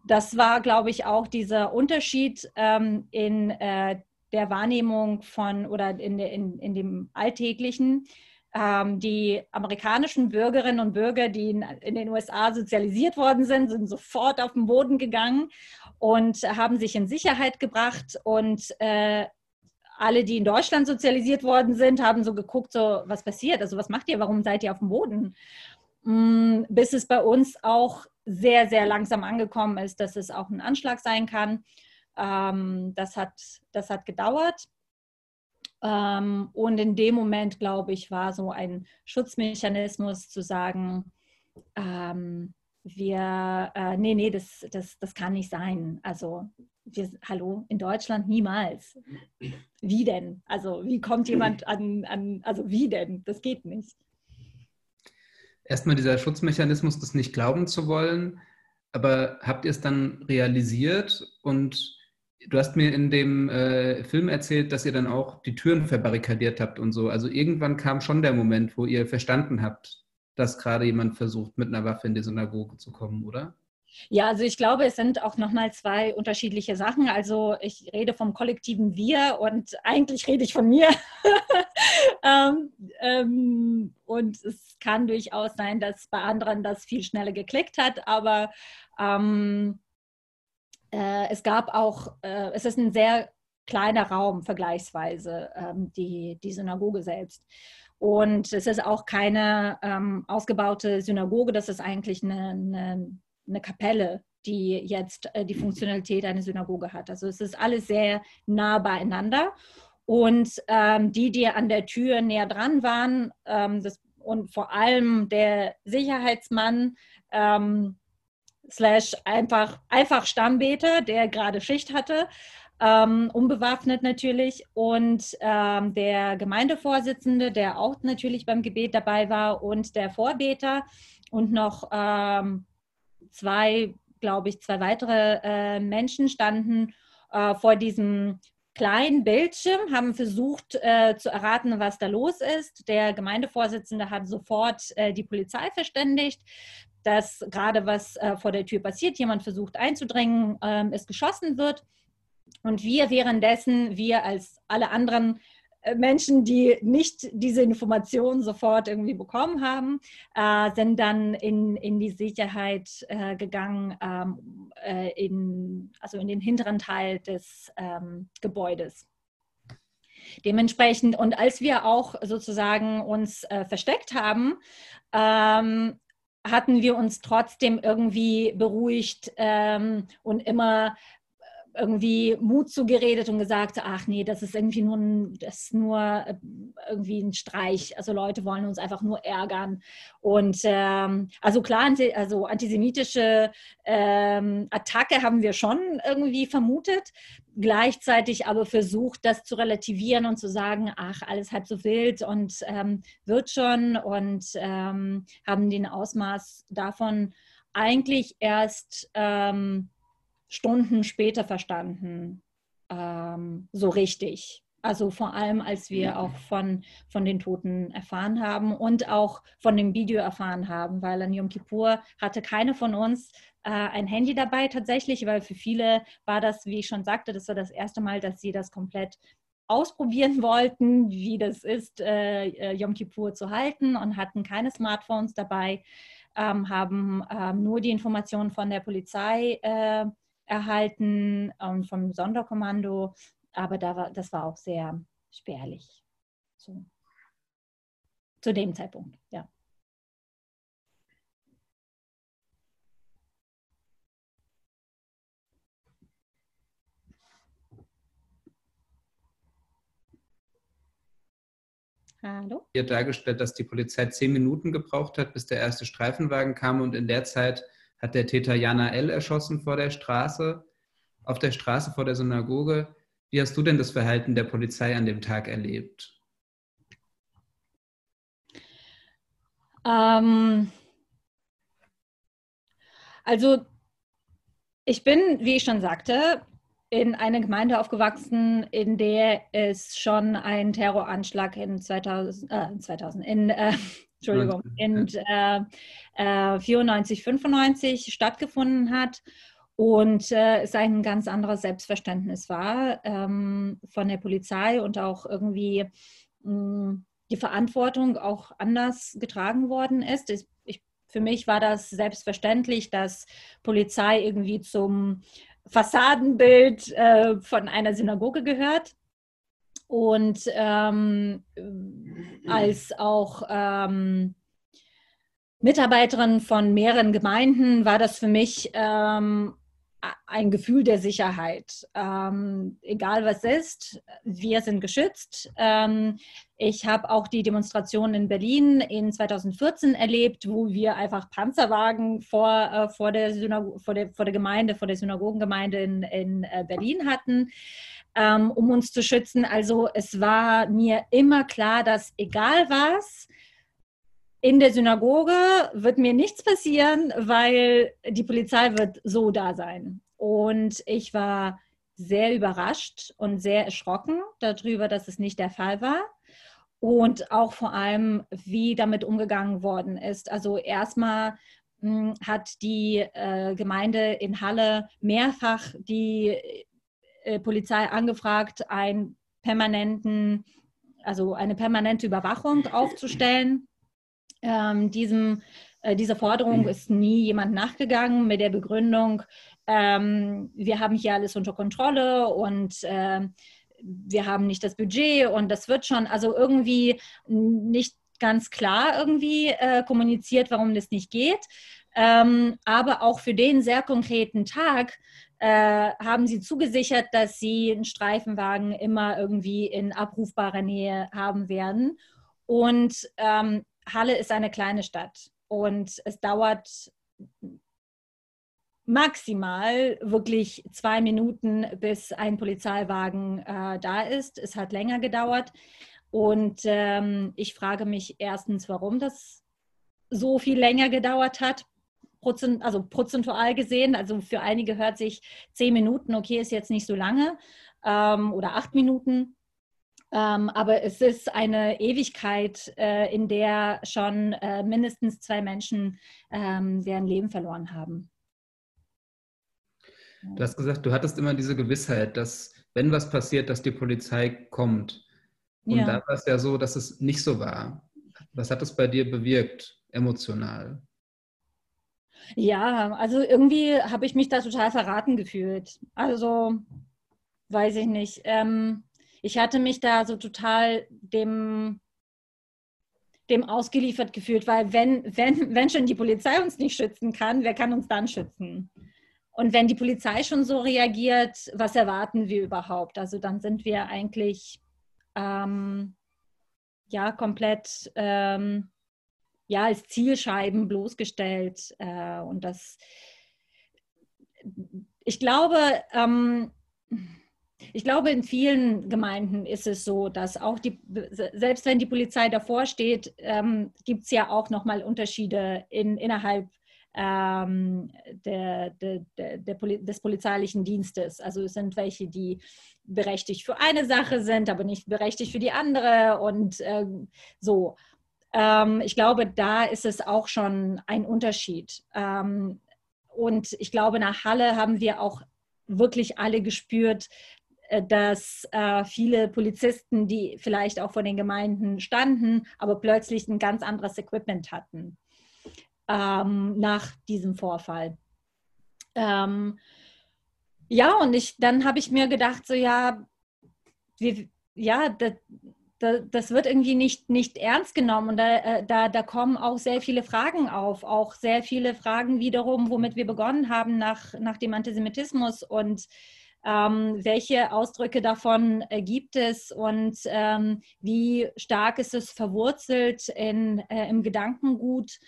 das war, glaube ich, auch dieser Unterschied ähm, in äh, der Wahrnehmung von oder in, in, in dem Alltäglichen. Ähm, die amerikanischen Bürgerinnen und Bürger, die in, in, den USA sozialisiert worden sind, sind sofort auf den Boden gegangen und haben sich in Sicherheit gebracht. Und äh, alle, die in Deutschland sozialisiert worden sind, haben so geguckt, so was passiert, also was macht ihr, warum seid ihr auf dem Boden? Mm, bis es bei uns auch sehr, sehr langsam angekommen ist, dass es auch ein Anschlag sein kann. Ähm, das, hat, das hat gedauert. Ähm, und in dem Moment, glaube ich, war so ein Schutzmechanismus zu sagen, ähm, wir, äh, nee, nee, das, das, das kann nicht sein. Also, wir, hallo, in Deutschland niemals. Wie denn? Also, wie kommt jemand an, an, also wie denn? Das geht nicht erstmal dieser Schutzmechanismus, das nicht glauben zu wollen. Aber habt ihr es dann realisiert? Und du hast mir in dem äh, Film erzählt, dass ihr dann auch die Türen verbarrikadiert habt und so. Also irgendwann kam schon der Moment, wo ihr verstanden habt, dass gerade jemand versucht, mit einer Waffe in die Synagoge zu kommen, oder? Ja, also ich glaube, es sind auch nochmal zwei unterschiedliche Sachen. Also ich rede vom kollektiven Wir und eigentlich rede ich von mir. ähm, ähm, und es kann durchaus sein, dass bei anderen das viel schneller geklickt hat, aber ähm, äh, es gab auch, äh, es ist ein sehr kleiner Raum vergleichsweise, ähm, die, die Synagoge selbst. Und es ist auch keine ähm, ausgebaute Synagoge, das ist eigentlich eine, eine eine Kapelle, die jetzt äh, die Funktionalität einer Synagoge hat. Also es ist alles sehr nah beieinander. Und ähm, die, die an der Tür näher dran waren, ähm, das, und vor allem der Sicherheitsmann, ähm, slash einfach, einfach Stammbeter, der gerade Schicht hatte, ähm, unbewaffnet natürlich, und ähm, der Gemeindevorsitzende, der auch natürlich beim Gebet dabei war, und der Vorbeter und noch ähm, zwei, glaube ich, zwei weitere äh, Menschen standen äh, vor diesem kleinen Bildschirm, haben versucht äh, zu erraten, was da los ist. Der Gemeindevorsitzende hat sofort äh, die Polizei verständigt, dass gerade was äh, vor der Tür passiert, jemand versucht einzudringen, ähm, es geschossen wird. Und wir währenddessen, wir als alle anderen Menschen, die nicht diese Informationen sofort irgendwie bekommen haben, äh, sind dann in, in die Sicherheit äh, gegangen, ähm, äh, in, also in den hinteren Teil des ähm, Gebäudes. Dementsprechend, und als wir auch sozusagen uns äh, versteckt haben, ähm, hatten wir uns trotzdem irgendwie beruhigt ähm, und immer irgendwie Mut zugeredet und gesagt, ach nee, das ist irgendwie nur ein, das nur äh, irgendwie ein Streich. Also Leute wollen uns einfach nur ärgern. Und ähm, also klar, also antisemitische ähm, Attacke haben wir schon irgendwie vermutet, gleichzeitig aber versucht, das zu relativieren und zu sagen, ach, alles halb so wild und ähm, wird schon und ähm, haben den Ausmaß davon eigentlich erst ähm, Stunden später verstanden, ähm, so richtig. Also vor allem, als wir auch von, von den Toten erfahren haben und auch von dem Video erfahren haben, weil an Yom Kippur hatte keine von uns äh, ein Handy dabei tatsächlich, weil für viele war das, wie ich schon sagte, das war das erste Mal, dass sie das komplett ausprobieren wollten, wie das ist, äh, äh Yom Kippur zu halten und hatten keine Smartphones dabei, ähm, haben ähm, nur die Informationen von der Polizei äh, erhalten ähm, vom Sonderkommando, aber da war, das war auch sehr spärlich. So. Zu dem Zeitpunkt, ja. Hallo? Hier dargestellt, dass die Polizei zehn Minuten gebraucht hat, bis der erste Streifenwagen kam und in der Zeit hat der Täter Jana L. erschossen vor der Straße. auf der Straße vor der Synagoge. Wie hast du denn das Verhalten der Polizei an dem Tag erlebt? Ähm, also ich bin, wie ich schon sagte, in einer Gemeinde aufgewachsen, in der es schon einen Terroranschlag in 2000, äh, 2000 in, äh, Entschuldigung, in äh, 94, äh, 95 stattgefunden hat und äh, es ein ganz anderes Selbstverständnis war ähm, von der Polizei und auch irgendwie mh, mm, die Verantwortung auch anders getragen worden ist. Ich, ich, für mich war das selbstverständlich, dass Polizei irgendwie zum Fassadenbild äh, von einer Synagoge gehört. Und ähm, als auch ähm, Mitarbeiterin von mehreren Gemeinden war das für mich ähm, ein Gefühl der Sicherheit. Ähm, egal was ist, wir sind geschützt. Ähm, ich habe auch die Demonstration in Berlin in 2014 erlebt, wo wir einfach Panzerwagen vor, äh, vor, der, vor, der, vor der Gemeinde, vor der Synagogengemeinde in, in äh, Berlin hatten, ähm, um uns zu schützen. Also es war mir immer klar, dass egal was, in der Synagoge wird mir nichts passieren, weil die Polizei wird so da sein. Und ich war sehr überrascht und sehr erschrocken darüber, dass es nicht der Fall war. Und auch vor allem, wie damit umgegangen worden ist. Also erstmal hm, hat die äh, Gemeinde in Halle mehrfach die äh, Polizei angefragt, einen permanenten, also eine permanente Überwachung aufzustellen ähm, diesem, äh, dieser Forderung ist nie jemand nachgegangen mit der Begründung, ähm, wir haben hier alles unter Kontrolle und äh, wir haben nicht das Budget und das wird schon, also irgendwie nicht ganz klar irgendwie äh, kommuniziert, warum das nicht geht. Ähm, aber auch für den sehr konkreten Tag äh, haben sie zugesichert, dass sie einen Streifenwagen immer irgendwie in abrufbarer Nähe haben werden. Und ähm, Halle ist eine kleine Stadt und es dauert maximal wirklich zwei Minuten, bis ein Polizeiwagen äh, da ist. Es hat länger gedauert. Und ähm, ich frage mich erstens, warum das so viel länger gedauert hat. Prozent, also prozentual gesehen, also für einige hört sich zehn Minuten, okay, ist jetzt nicht so lange, ähm, oder acht Minuten. Ähm, aber es ist eine Ewigkeit, äh, in der schon äh, mindestens zwei Menschen ähm, deren Leben verloren haben. Du hast gesagt, du hattest immer diese Gewissheit, dass wenn was passiert, dass die Polizei kommt. Und ja. da war es ja so, dass es nicht so war. Was hat das bei dir bewirkt, emotional? Ja, also irgendwie habe ich mich da total verraten gefühlt. Also, weiß ich nicht. Ähm, ich hatte mich da so total dem, dem ausgeliefert gefühlt, weil wenn, wenn, wenn schon die Polizei uns nicht schützen kann, wer kann uns dann schützen? Und wenn die Polizei schon so reagiert, was erwarten wir überhaupt? Also dann sind wir eigentlich ähm, ja komplett ähm, ja als Zielscheiben bloßgestellt. Äh, und das, ich glaube, ähm, ich glaube, in vielen Gemeinden ist es so, dass auch die, selbst wenn die Polizei davor steht, ähm, gibt es ja auch nochmal Unterschiede in, innerhalb ähm, der, der, der, des polizeilichen Dienstes. Also es sind welche, die berechtigt für eine Sache sind, aber nicht berechtigt für die andere und äh, so. Ähm, ich glaube, da ist es auch schon ein Unterschied. Ähm, und ich glaube, nach Halle haben wir auch wirklich alle gespürt, äh, dass äh, viele Polizisten, die vielleicht auch vor den Gemeinden standen, aber plötzlich ein ganz anderes Equipment hatten ähm, nach diesem Vorfall. Ähm, ja, und ich, dann habe ich mir gedacht, so ja, wir, ja, das, das wird irgendwie nicht, nicht ernst genommen. Und da, äh, da, da kommen auch sehr viele Fragen auf, auch sehr viele Fragen wiederum, womit wir begonnen haben nach, nach dem Antisemitismus und ähm, welche Ausdrücke davon äh, gibt es und ähm, wie stark ist es verwurzelt in, äh, im Gedankengut?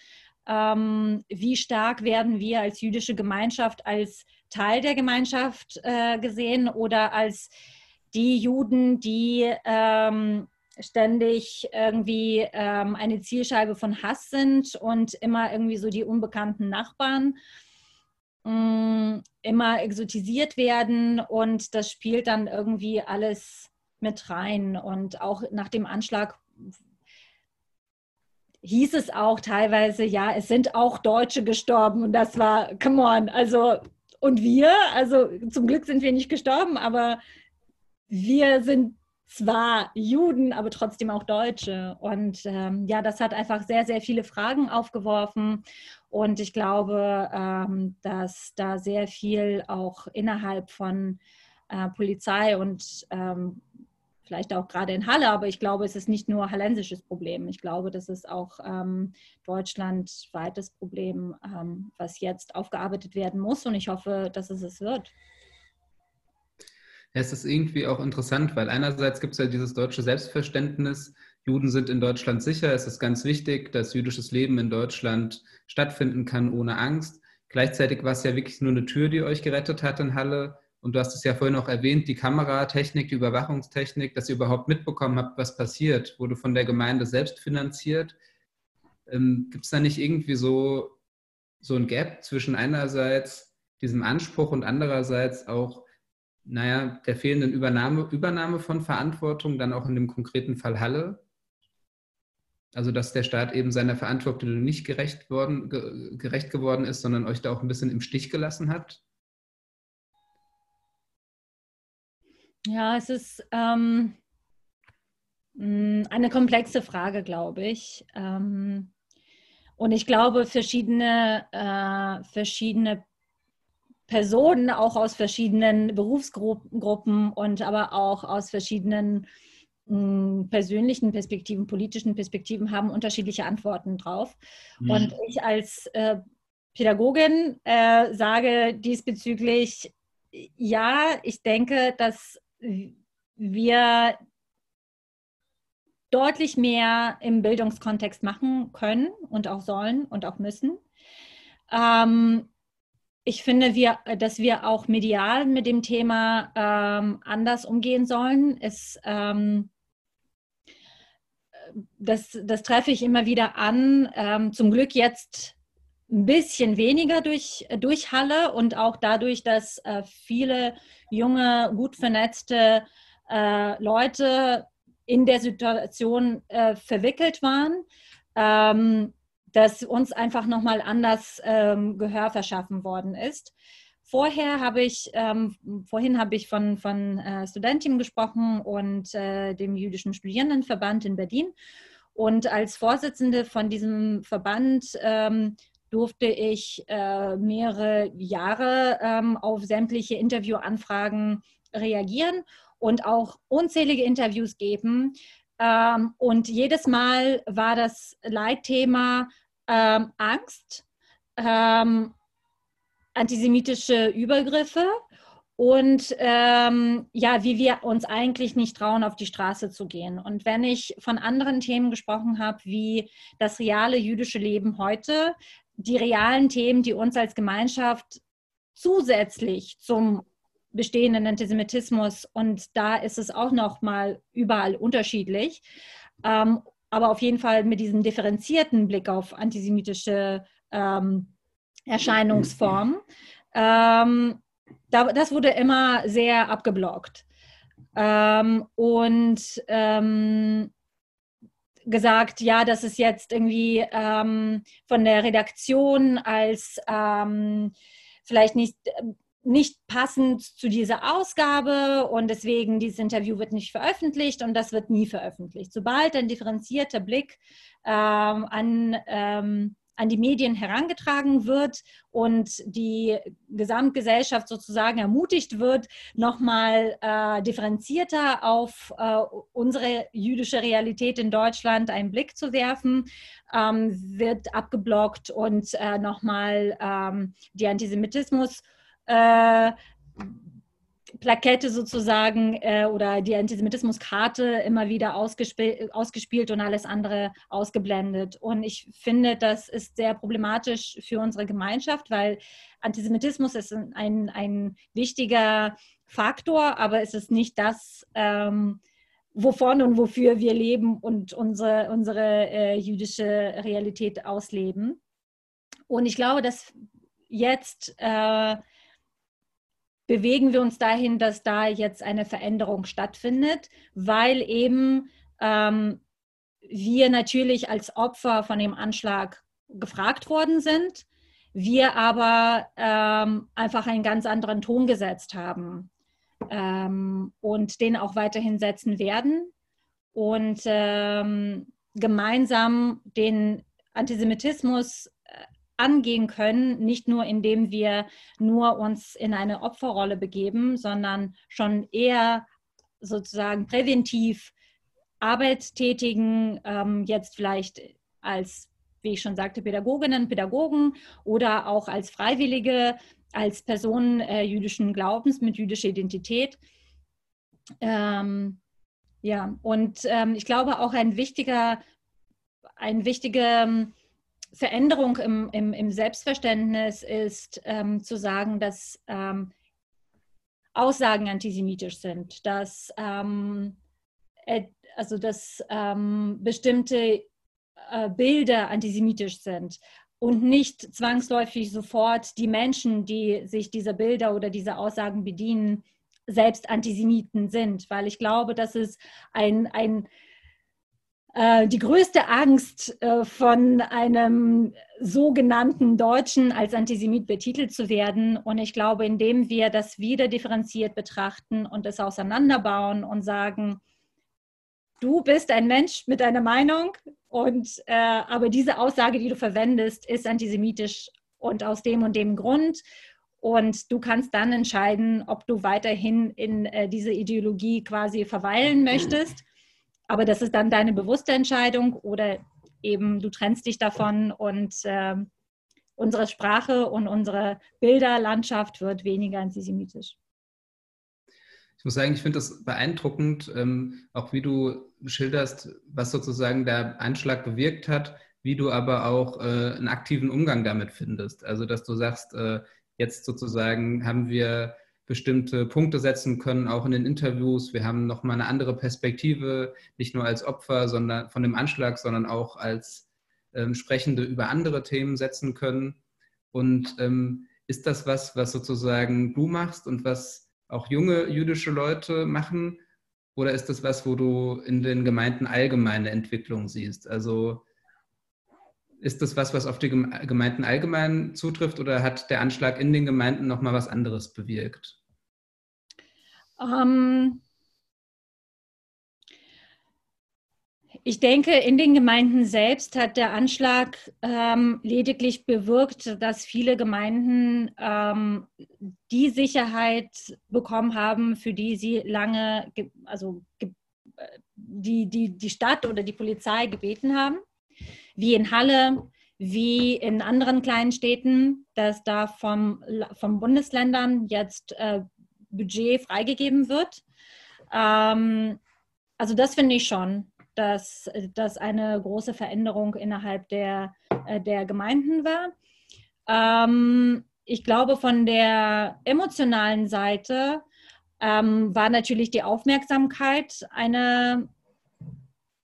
Ähm, wie stark werden wir als jüdische Gemeinschaft als Teil der Gemeinschaft äh, gesehen oder als die Juden, die ähm, ständig irgendwie ähm, eine Zielscheibe von Hass sind und immer irgendwie so die unbekannten Nachbarn mh, mm, immer exotisiert werden und das spielt dann irgendwie alles mit rein. Und auch nach dem Anschlag hieß es auch teilweise, ja, es sind auch Deutsche gestorben und das war, come on, also und wir, also zum Glück sind wir nicht gestorben, aber wir sind zwar Juden, aber trotzdem auch Deutsche. Und ähm, ja, das hat einfach sehr, sehr viele Fragen aufgeworfen. Und ich glaube, ähm, dass da sehr viel auch innerhalb von äh, Polizei und ähm, vielleicht auch gerade in Halle, aber ich glaube, es ist nicht nur hallensisches Problem. Ich glaube, das ist auch ähm, deutschlandweites Problem, ähm, was jetzt aufgearbeitet werden muss. Und ich hoffe, dass es es wird. Es ist irgendwie auch interessant, weil einerseits gibt es ja dieses deutsche Selbstverständnis, Juden sind in Deutschland sicher, es ist ganz wichtig, dass jüdisches Leben in Deutschland stattfinden kann ohne Angst. Gleichzeitig war es ja wirklich nur eine Tür, die euch gerettet hat in Halle. Und du hast es ja vorhin auch erwähnt, die Kameratechnik, die Überwachungstechnik, dass ihr überhaupt mitbekommen habt, was passiert, wurde von der Gemeinde selbst finanziert. Ähm, Gibt es da nicht irgendwie so, so ein Gap zwischen einerseits diesem Anspruch und andererseits auch naja, der fehlenden Übernahme, Übernahme von Verantwortung, dann auch in dem konkreten Fall Halle. Also dass der Staat eben seiner Verantwortung nicht gerecht, worden, gerecht geworden ist, sondern euch da auch ein bisschen im Stich gelassen hat? Ja, es ist ähm, eine komplexe Frage, glaube ich. Ähm, und ich glaube, verschiedene, äh, verschiedene Personen auch aus verschiedenen Berufsgruppen und aber auch aus verschiedenen mh, hm, persönlichen Perspektiven, politischen Perspektiven haben unterschiedliche Antworten drauf. Mhm. Und ich als äh, Pädagogin äh, sage diesbezüglich, ja, ich denke, dass wir deutlich mehr im Bildungskontext machen können und auch sollen und auch müssen. Ähm, ich finde, wir, dass wir auch medial mit dem Thema ähm, anders umgehen sollen. Es, ähm, das, das treffe ich immer wieder an. Ähm, zum Glück jetzt ein bisschen weniger durch, durch Halle und auch dadurch, dass äh, viele junge, gut vernetzte äh, Leute in der Situation äh, verwickelt waren. Dass uns einfach nochmal anders ähm, Gehör verschaffen worden ist. Vorher habe ich, ähm, vorhin habe ich von, von äh, Studentin gesprochen und äh, dem Jüdischen Studierendenverband in Berlin. Und als Vorsitzende von diesem Verband ähm, durfte ich äh, mehrere Jahre ähm, auf sämtliche Interviewanfragen reagieren und auch unzählige Interviews geben. Ähm, und jedes Mal war das Leitthema ähm, Angst, ähm, antisemitische Übergriffe und ähm, ja, wie wir uns eigentlich nicht trauen, auf die Straße zu gehen. Und wenn ich von anderen Themen gesprochen habe, wie das reale jüdische Leben heute, die realen Themen, die uns als Gemeinschaft zusätzlich zum bestehenden Antisemitismus und da ist es auch noch mal überall unterschiedlich. Ähm, aber auf jeden Fall mit diesem differenzierten Blick auf antisemitische ähm, Erscheinungsformen. Ähm, da, das wurde immer sehr abgeblockt. Ähm, und ähm, gesagt, ja, das ist jetzt irgendwie ähm, von der Redaktion als ähm, vielleicht nicht nicht passend zu dieser Ausgabe und deswegen dieses Interview wird nicht veröffentlicht und das wird nie veröffentlicht. Sobald ein differenzierter Blick ähm, an, ähm, an die Medien herangetragen wird und die Gesamtgesellschaft sozusagen ermutigt wird, nochmal äh, differenzierter auf äh, unsere jüdische Realität in Deutschland einen Blick zu werfen, ähm, wird abgeblockt und äh, nochmal ähm, die Antisemitismus- äh, Plakette sozusagen äh, oder die Antisemitismuskarte immer wieder ausgespielt, ausgespielt und alles andere ausgeblendet. Und ich finde, das ist sehr problematisch für unsere Gemeinschaft, weil Antisemitismus ist ein, ein wichtiger Faktor, aber es ist nicht das, ähm, wovon und wofür wir leben und unsere, unsere äh, jüdische Realität ausleben. Und ich glaube, dass jetzt äh, bewegen wir uns dahin, dass da jetzt eine Veränderung stattfindet, weil eben ähm, wir natürlich als Opfer von dem Anschlag gefragt worden sind, wir aber ähm, einfach einen ganz anderen Ton gesetzt haben ähm, und den auch weiterhin setzen werden und ähm, gemeinsam den Antisemitismus angehen können, nicht nur indem wir nur uns in eine Opferrolle begeben, sondern schon eher sozusagen präventiv Arbeit tätigen, ähm, jetzt vielleicht als, wie ich schon sagte, Pädagoginnen, Pädagogen oder auch als Freiwillige, als Personen äh, jüdischen Glaubens mit jüdischer Identität. Ähm, ja, und ähm, ich glaube auch ein wichtiger, ein wichtiger Veränderung im, im, im Selbstverständnis ist ähm, zu sagen, dass ähm, Aussagen antisemitisch sind, dass, ähm, also dass ähm, bestimmte äh, Bilder antisemitisch sind und nicht zwangsläufig sofort die Menschen, die sich dieser Bilder oder dieser Aussagen bedienen, selbst Antisemiten sind, weil ich glaube, dass es ein, ein äh, die größte Angst äh, von einem sogenannten Deutschen als Antisemit betitelt zu werden. Und ich glaube, indem wir das wieder differenziert betrachten und es auseinanderbauen und sagen, du bist ein Mensch mit einer Meinung und äh, aber diese Aussage, die du verwendest, ist antisemitisch und aus dem und dem Grund. Und du kannst dann entscheiden, ob du weiterhin in äh, diese Ideologie quasi verweilen möchtest aber das ist dann deine bewusste Entscheidung oder eben du trennst dich davon und äh, unsere Sprache und unsere Bilderlandschaft wird weniger antisemitisch. Ich muss sagen, ich finde das beeindruckend, ähm, auch wie du schilderst, was sozusagen der Einschlag bewirkt hat, wie du aber auch äh, einen aktiven Umgang damit findest. Also, dass du sagst, äh, jetzt sozusagen haben wir bestimmte Punkte setzen können, auch in den Interviews. Wir haben nochmal eine andere Perspektive, nicht nur als Opfer sondern von dem Anschlag, sondern auch als ähm, Sprechende über andere Themen setzen können. Und ähm, ist das was, was sozusagen du machst und was auch junge jüdische Leute machen? Oder ist das was, wo du in den Gemeinden allgemeine Entwicklung siehst? Also ist das was, was auf die Gemeinden allgemein zutrifft oder hat der Anschlag in den Gemeinden nochmal was anderes bewirkt? Ähm, ich denke, in den Gemeinden selbst hat der Anschlag ähm, lediglich bewirkt, dass viele Gemeinden ähm, die Sicherheit bekommen haben, für die sie lange, also die, die, die Stadt oder die Polizei gebeten haben wie in Halle, wie in anderen kleinen Städten, dass da vom, vom Bundesländern jetzt äh, Budget freigegeben wird. Ähm, also das finde ich schon, dass das eine große Veränderung innerhalb der, äh, der Gemeinden war. Ähm, ich glaube, von der emotionalen Seite ähm, war natürlich die Aufmerksamkeit eine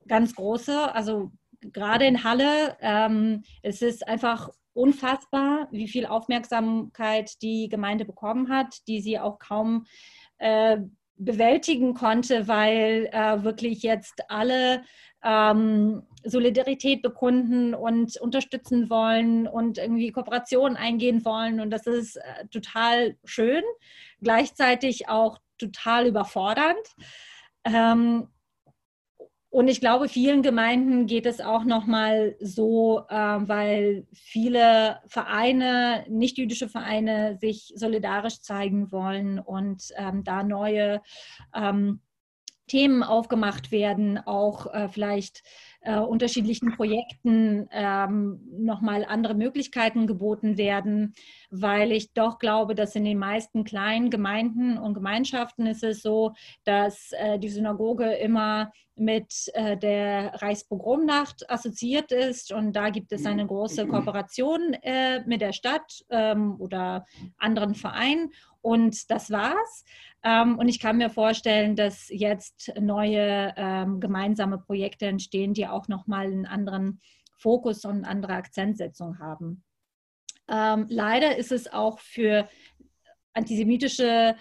ganz große. Also gerade in Halle, ähm, es ist einfach unfassbar, wie viel Aufmerksamkeit die Gemeinde bekommen hat, die sie auch kaum äh, bewältigen konnte, weil äh, wirklich jetzt alle ähm, Solidarität bekunden und unterstützen wollen und irgendwie Kooperationen eingehen wollen. Und das ist äh, total schön, gleichzeitig auch total überfordernd. Ähm, und ich glaube, vielen Gemeinden geht es auch nochmal so, äh, weil viele Vereine, nicht-jüdische Vereine, sich solidarisch zeigen wollen und ähm, da neue ähm, Themen aufgemacht werden, auch äh, vielleicht äh, unterschiedlichen Projekten ähm, nochmal andere Möglichkeiten geboten werden, weil ich doch glaube, dass in den meisten kleinen Gemeinden und Gemeinschaften ist es so, dass äh, die Synagoge immer mit äh, der Reichspogromnacht assoziiert ist und da gibt es eine große Kooperation äh, mit der Stadt ähm, oder anderen Vereinen und das war's. Ähm, und ich kann mir vorstellen, dass jetzt neue ähm, gemeinsame Projekte entstehen, die auch nochmal einen anderen Fokus und eine andere Akzentsetzung haben. Ähm, leider ist es auch für antisemitische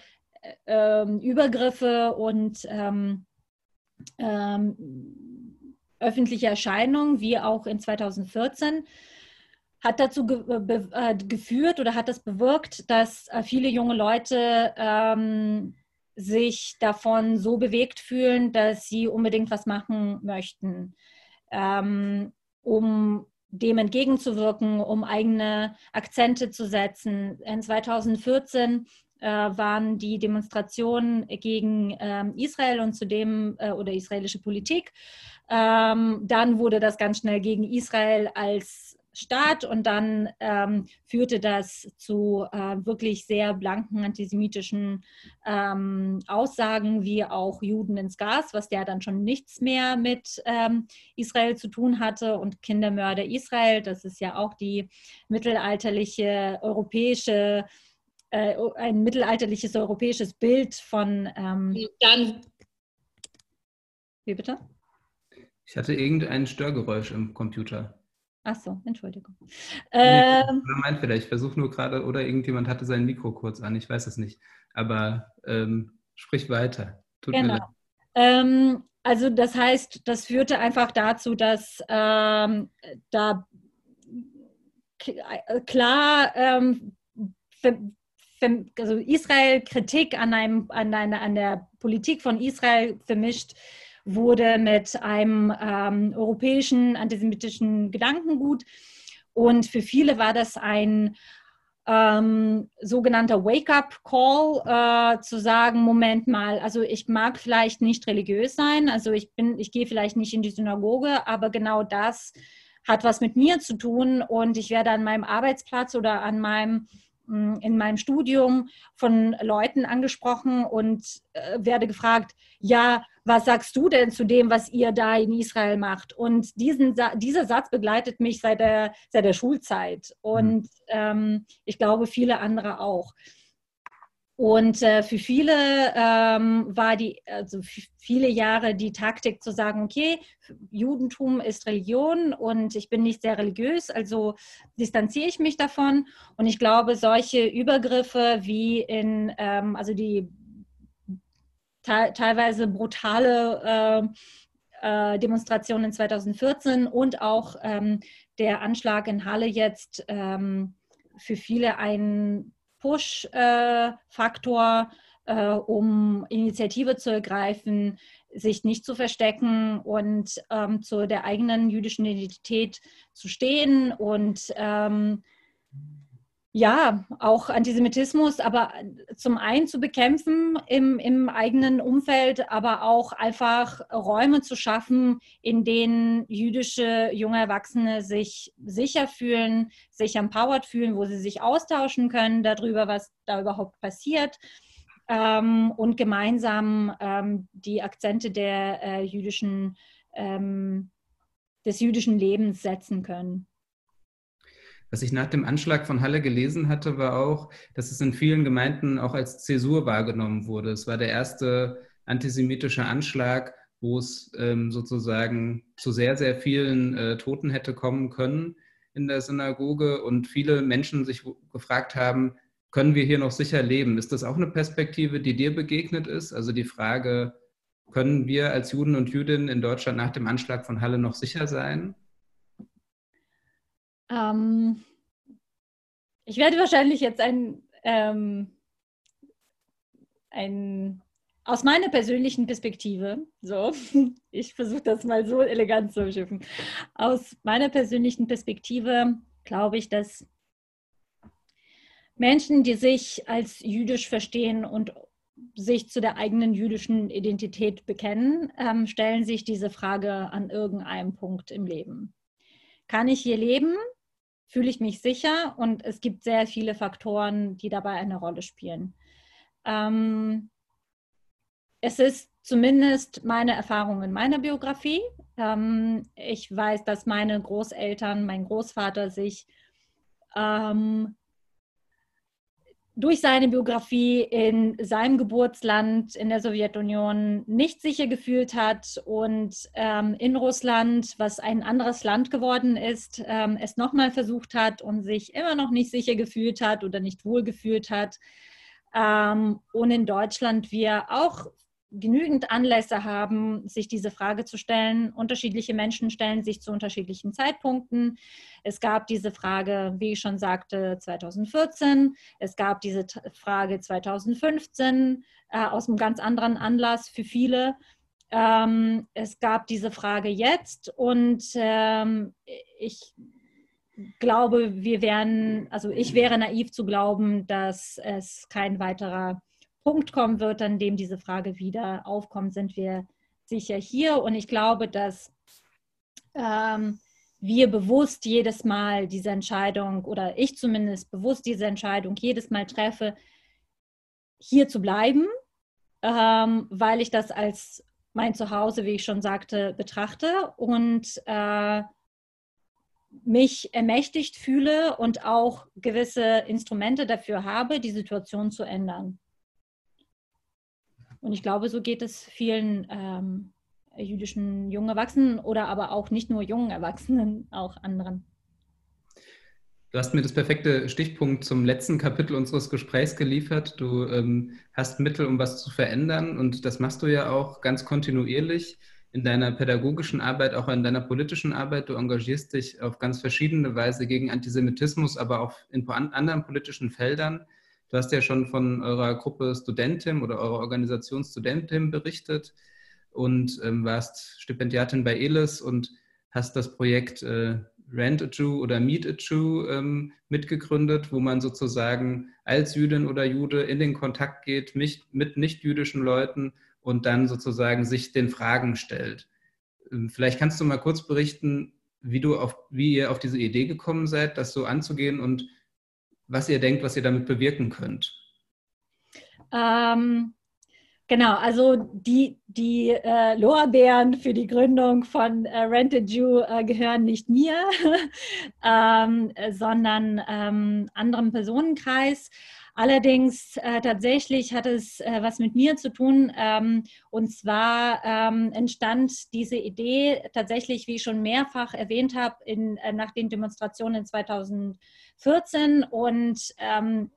äh, Übergriffe und öffentliche Erscheinungen, wie auch in 2014, hat dazu ge äh, geführt oder hat das bewirkt, dass äh, viele junge Leute ähm, sich davon so bewegt fühlen, dass sie unbedingt was machen möchten, ähm, um dem entgegenzuwirken, um eigene Akzente zu setzen. In 2014 äh, waren die Demonstrationen gegen ähm, Israel und zudem äh, oder israelische Politik. Ähm, dann wurde das ganz schnell gegen Israel als Staat und dann ähm, führte das zu äh, wirklich sehr blanken antisemitischen ähm, Aussagen wie auch Juden ins Gas, was ja dann schon nichts mehr mit ähm, Israel zu tun hatte und Kindermörder Israel, das ist ja auch die mittelalterliche europäische äh, ein mittelalterliches europäisches Bild von ähm, dann wie bitte? Ich hatte irgendein Störgeräusch im Computer. Ach so, Entschuldigung. Nee, ähm, meint vielleicht, ich versuche nur gerade, oder irgendjemand hatte sein Mikro kurz an, ich weiß es nicht. Aber ähm, sprich weiter. Tut genau. mir leid. Ähm, also das heißt, das führte einfach dazu, dass ähm, da klar ähm, also Israel Kritik an, einem, an, einer, an der Politik von Israel vermischt wurde mit einem ähm, europäischen antisemitischen Gedankengut. Und für viele war das ein ähm, sogenannter Wake-up-Call, äh, zu sagen, Moment mal, also ich mag vielleicht nicht religiös sein, also ich bin, ich gehe vielleicht nicht in die Synagoge, aber genau das hat was mit mir zu tun und ich werde an meinem Arbeitsplatz oder an meinem in meinem Studium von Leuten angesprochen und äh, werde gefragt, ja, was sagst du denn zu dem, was ihr da in Israel macht? Und diesen, dieser Satz begleitet mich seit der, seit der Schulzeit und ähm, ich glaube viele andere auch. Und äh, für viele ähm, war die, also viele Jahre die Taktik zu sagen, okay, Judentum ist Religion und ich bin nicht sehr religiös, also distanziere ich mich davon. Und ich glaube, solche Übergriffe wie in, ähm, also die te teilweise brutale äh, äh, Demonstrationen in 2014 und auch ähm, der Anschlag in Halle jetzt ähm, für viele ein Push-Faktor, äh, um Initiative zu ergreifen, sich nicht zu verstecken und ähm, zu der eigenen jüdischen Identität zu stehen und ähm, ja, auch Antisemitismus, aber zum einen zu bekämpfen im, im eigenen Umfeld, aber auch einfach Räume zu schaffen, in denen jüdische junge Erwachsene sich sicher fühlen, sich empowered fühlen, wo sie sich austauschen können darüber, was da überhaupt passiert ähm, und gemeinsam ähm, die Akzente der äh, jüdischen, ähm, des jüdischen Lebens setzen können. Was ich nach dem Anschlag von Halle gelesen hatte, war auch, dass es in vielen Gemeinden auch als Zäsur wahrgenommen wurde. Es war der erste antisemitische Anschlag, wo es ähm, sozusagen zu sehr, sehr vielen äh, Toten hätte kommen können in der Synagoge und viele Menschen sich gefragt haben, können wir hier noch sicher leben? Ist das auch eine Perspektive, die dir begegnet ist? Also die Frage, können wir als Juden und Jüdinnen in Deutschland nach dem Anschlag von Halle noch sicher sein? Ähm, ich werde wahrscheinlich jetzt ein, ähm, ein aus meiner persönlichen Perspektive, so, ich versuche das mal so elegant zu schiffen, aus meiner persönlichen Perspektive glaube ich, dass Menschen, die sich als jüdisch verstehen und sich zu der eigenen jüdischen Identität bekennen, ähm, stellen sich diese Frage an irgendeinem Punkt im Leben. Kann ich hier leben? Fühle ich mich sicher? Und es gibt sehr viele Faktoren, die dabei eine Rolle spielen. Ähm, es ist zumindest meine Erfahrung in meiner Biografie. Ähm, ich weiß, dass meine Großeltern, mein Großvater sich ähm, durch seine Biografie in seinem Geburtsland in der Sowjetunion nicht sicher gefühlt hat und ähm, in Russland, was ein anderes Land geworden ist, ähm, es nochmal versucht hat und sich immer noch nicht sicher gefühlt hat oder nicht wohl gefühlt hat. Ähm, und in Deutschland wir auch genügend Anlässe haben, sich diese Frage zu stellen. Unterschiedliche Menschen stellen sich zu unterschiedlichen Zeitpunkten. Es gab diese Frage, wie ich schon sagte, 2014. Es gab diese Frage 2015 äh, aus einem ganz anderen Anlass für viele. Ähm, es gab diese Frage jetzt und ähm, ich glaube, wir wären, also ich wäre naiv zu glauben, dass es kein weiterer Punkt kommen wird, an dem diese Frage wieder aufkommt, sind wir sicher hier. Und ich glaube, dass ähm, wir bewusst jedes Mal diese Entscheidung oder ich zumindest bewusst diese Entscheidung jedes Mal treffe, hier zu bleiben, ähm, weil ich das als mein Zuhause, wie ich schon sagte, betrachte und äh, mich ermächtigt fühle und auch gewisse Instrumente dafür habe, die Situation zu ändern. Und ich glaube, so geht es vielen ähm, jüdischen jungen Erwachsenen oder aber auch nicht nur jungen Erwachsenen, auch anderen. Du hast mir das perfekte Stichpunkt zum letzten Kapitel unseres Gesprächs geliefert. Du ähm, hast Mittel, um was zu verändern und das machst du ja auch ganz kontinuierlich in deiner pädagogischen Arbeit, auch in deiner politischen Arbeit. Du engagierst dich auf ganz verschiedene Weise gegen Antisemitismus, aber auch in anderen politischen Feldern. Du hast ja schon von eurer Gruppe Studentin oder eurer Organisation Studentin berichtet und ähm, warst Stipendiatin bei ELIS und hast das Projekt äh, Rent a Jew oder Meet a Jew ähm, mitgegründet, wo man sozusagen als Jüdin oder Jude in den Kontakt geht mit, mit nicht-jüdischen Leuten und dann sozusagen sich den Fragen stellt. Ähm, vielleicht kannst du mal kurz berichten, wie, du auf, wie ihr auf diese Idee gekommen seid, das so anzugehen und was ihr denkt, was ihr damit bewirken könnt. Ähm, genau, also die, die äh, Lorbeeren für die Gründung von äh, Rented Jew äh, gehören nicht mir, ähm, sondern ähm, anderem Personenkreis. Allerdings äh, tatsächlich hat es äh, was mit mir zu tun. Ähm, und zwar ähm, entstand diese Idee tatsächlich, wie ich schon mehrfach erwähnt habe, äh, nach den Demonstrationen 2014 und ähm,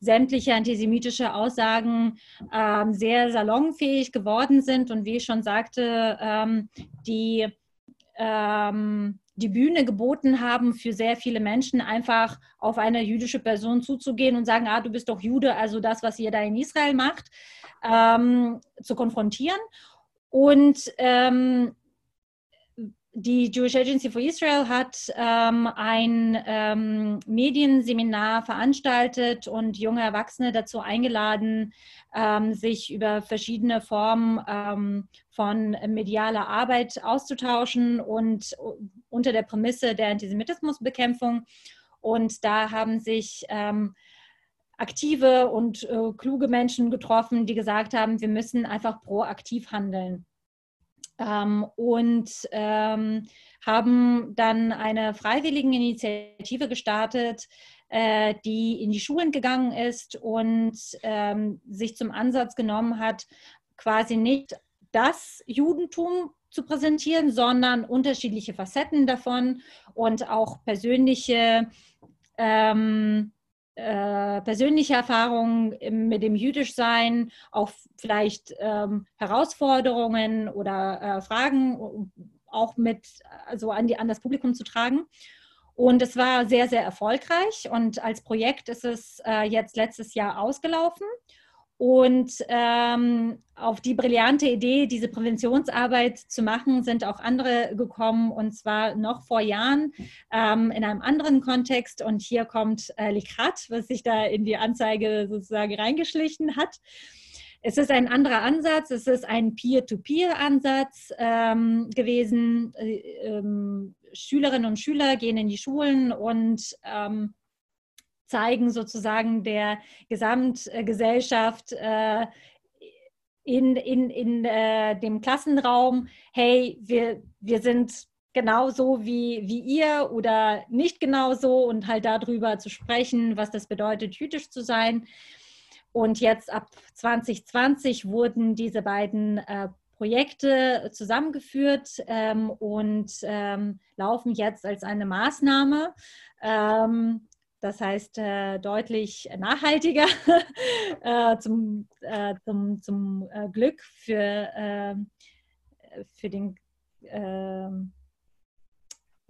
sämtliche antisemitische Aussagen ähm, sehr salonfähig geworden sind und wie ich schon sagte, ähm, die ähm, die Bühne geboten haben, für sehr viele Menschen einfach auf eine jüdische Person zuzugehen und sagen, ah, du bist doch Jude, also das, was ihr da in Israel macht, ähm, zu konfrontieren. Und ähm, die Jewish Agency for Israel hat ähm, ein ähm, Medienseminar veranstaltet und junge Erwachsene dazu eingeladen, ähm, sich über verschiedene Formen ähm, von medialer Arbeit auszutauschen und unter der Prämisse der Antisemitismusbekämpfung. Und da haben sich ähm, aktive und äh, kluge Menschen getroffen, die gesagt haben, wir müssen einfach proaktiv handeln ähm, und ähm, haben dann eine freiwillige Initiative gestartet, äh, die in die Schulen gegangen ist und ähm, sich zum Ansatz genommen hat, quasi nicht das Judentum zu präsentieren, sondern unterschiedliche Facetten davon und auch persönliche ähm, äh, persönliche Erfahrungen mit dem Jüdischsein, auch vielleicht ähm, Herausforderungen oder äh, Fragen auch mit also an, die, an das Publikum zu tragen. Und es war sehr, sehr erfolgreich und als Projekt ist es äh, jetzt letztes Jahr ausgelaufen. Und ähm, auf die brillante Idee, diese Präventionsarbeit zu machen, sind auch andere gekommen und zwar noch vor Jahren ähm, in einem anderen Kontext. Und hier kommt äh, Likrat, was sich da in die Anzeige sozusagen reingeschlichen hat. es ist ein anderer Ansatz, es ist ein Peer-to-Peer-Ansatz ähm, gewesen. Äh, ähm, Schülerinnen und Schüler gehen in die Schulen und ähm, zeigen sozusagen der Gesamtgesellschaft äh, in, in, in äh, dem Klassenraum, hey, wir, wir sind genauso wie, wie ihr oder nicht genauso und halt darüber zu sprechen, was das bedeutet, jüdisch zu sein. Und jetzt ab 2020 wurden diese beiden äh, Projekte zusammengeführt ähm, und ähm, laufen jetzt als eine Maßnahme. Ähm, das heißt äh, deutlich nachhaltiger äh, zum, äh, zum, zum äh, Glück für, ähm, für den ähm,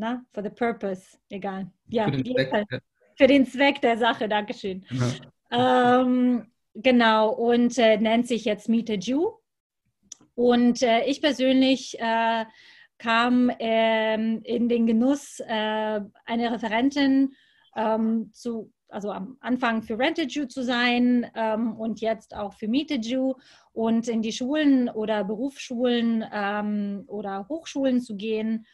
na, for the purpose, egal. Ja, für den, Zweck, für den Zweck der Sache, Dankeschön. Ja. Ähm, genau, und äh, nennt sich jetzt Meet a Jew. Und äh, ich persönlich äh, kam ähm, in den Genuss, äh, eine Referentin ähm, zu, also am Anfang für Rent a Jew zu sein ähm, und jetzt auch für Meet a Jew und in die Schulen oder Berufsschulen ähm, oder Hochschulen zu gehen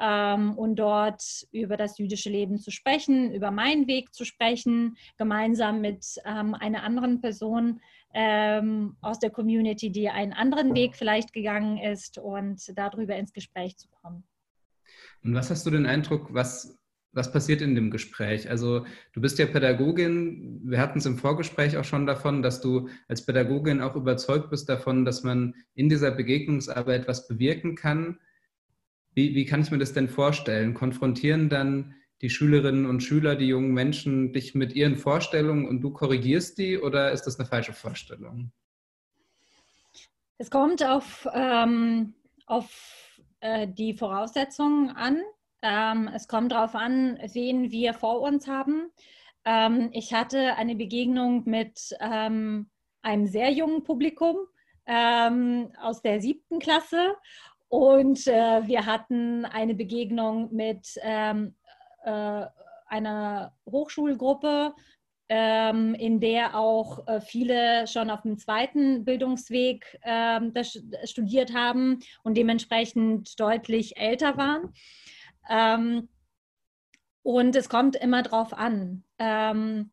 ähm, und dort über das jüdische Leben zu sprechen, über meinen Weg zu sprechen, gemeinsam mit ähm, einer anderen Person ähm, aus der Community, die einen anderen Weg vielleicht gegangen ist und darüber ins Gespräch zu kommen. Und was hast du den Eindruck, was, was passiert in dem Gespräch? Also du bist ja Pädagogin, wir hatten es im Vorgespräch auch schon davon, dass du als Pädagogin auch überzeugt bist davon, dass man in dieser Begegnungsarbeit was bewirken kann. Wie, wie kann ich mir das denn vorstellen? Konfrontieren dann die Schülerinnen und Schüler, die jungen Menschen, dich mit ihren Vorstellungen und du korrigierst die oder ist das eine falsche Vorstellung? Es kommt auf, ähm, auf äh, die Voraussetzungen an. Ähm, es kommt darauf an, wen wir vor uns haben. Ähm, ich hatte eine Begegnung mit ähm, einem sehr jungen Publikum ähm, aus der siebten Klasse und äh, wir hatten eine Begegnung mit ähm, äh, einer Hochschulgruppe, ähm, in der auch äh, viele schon auf dem zweiten Bildungsweg studiert haben und dementsprechend deutlich älter waren. Ähm, und es kommt immer darauf an. Ähm,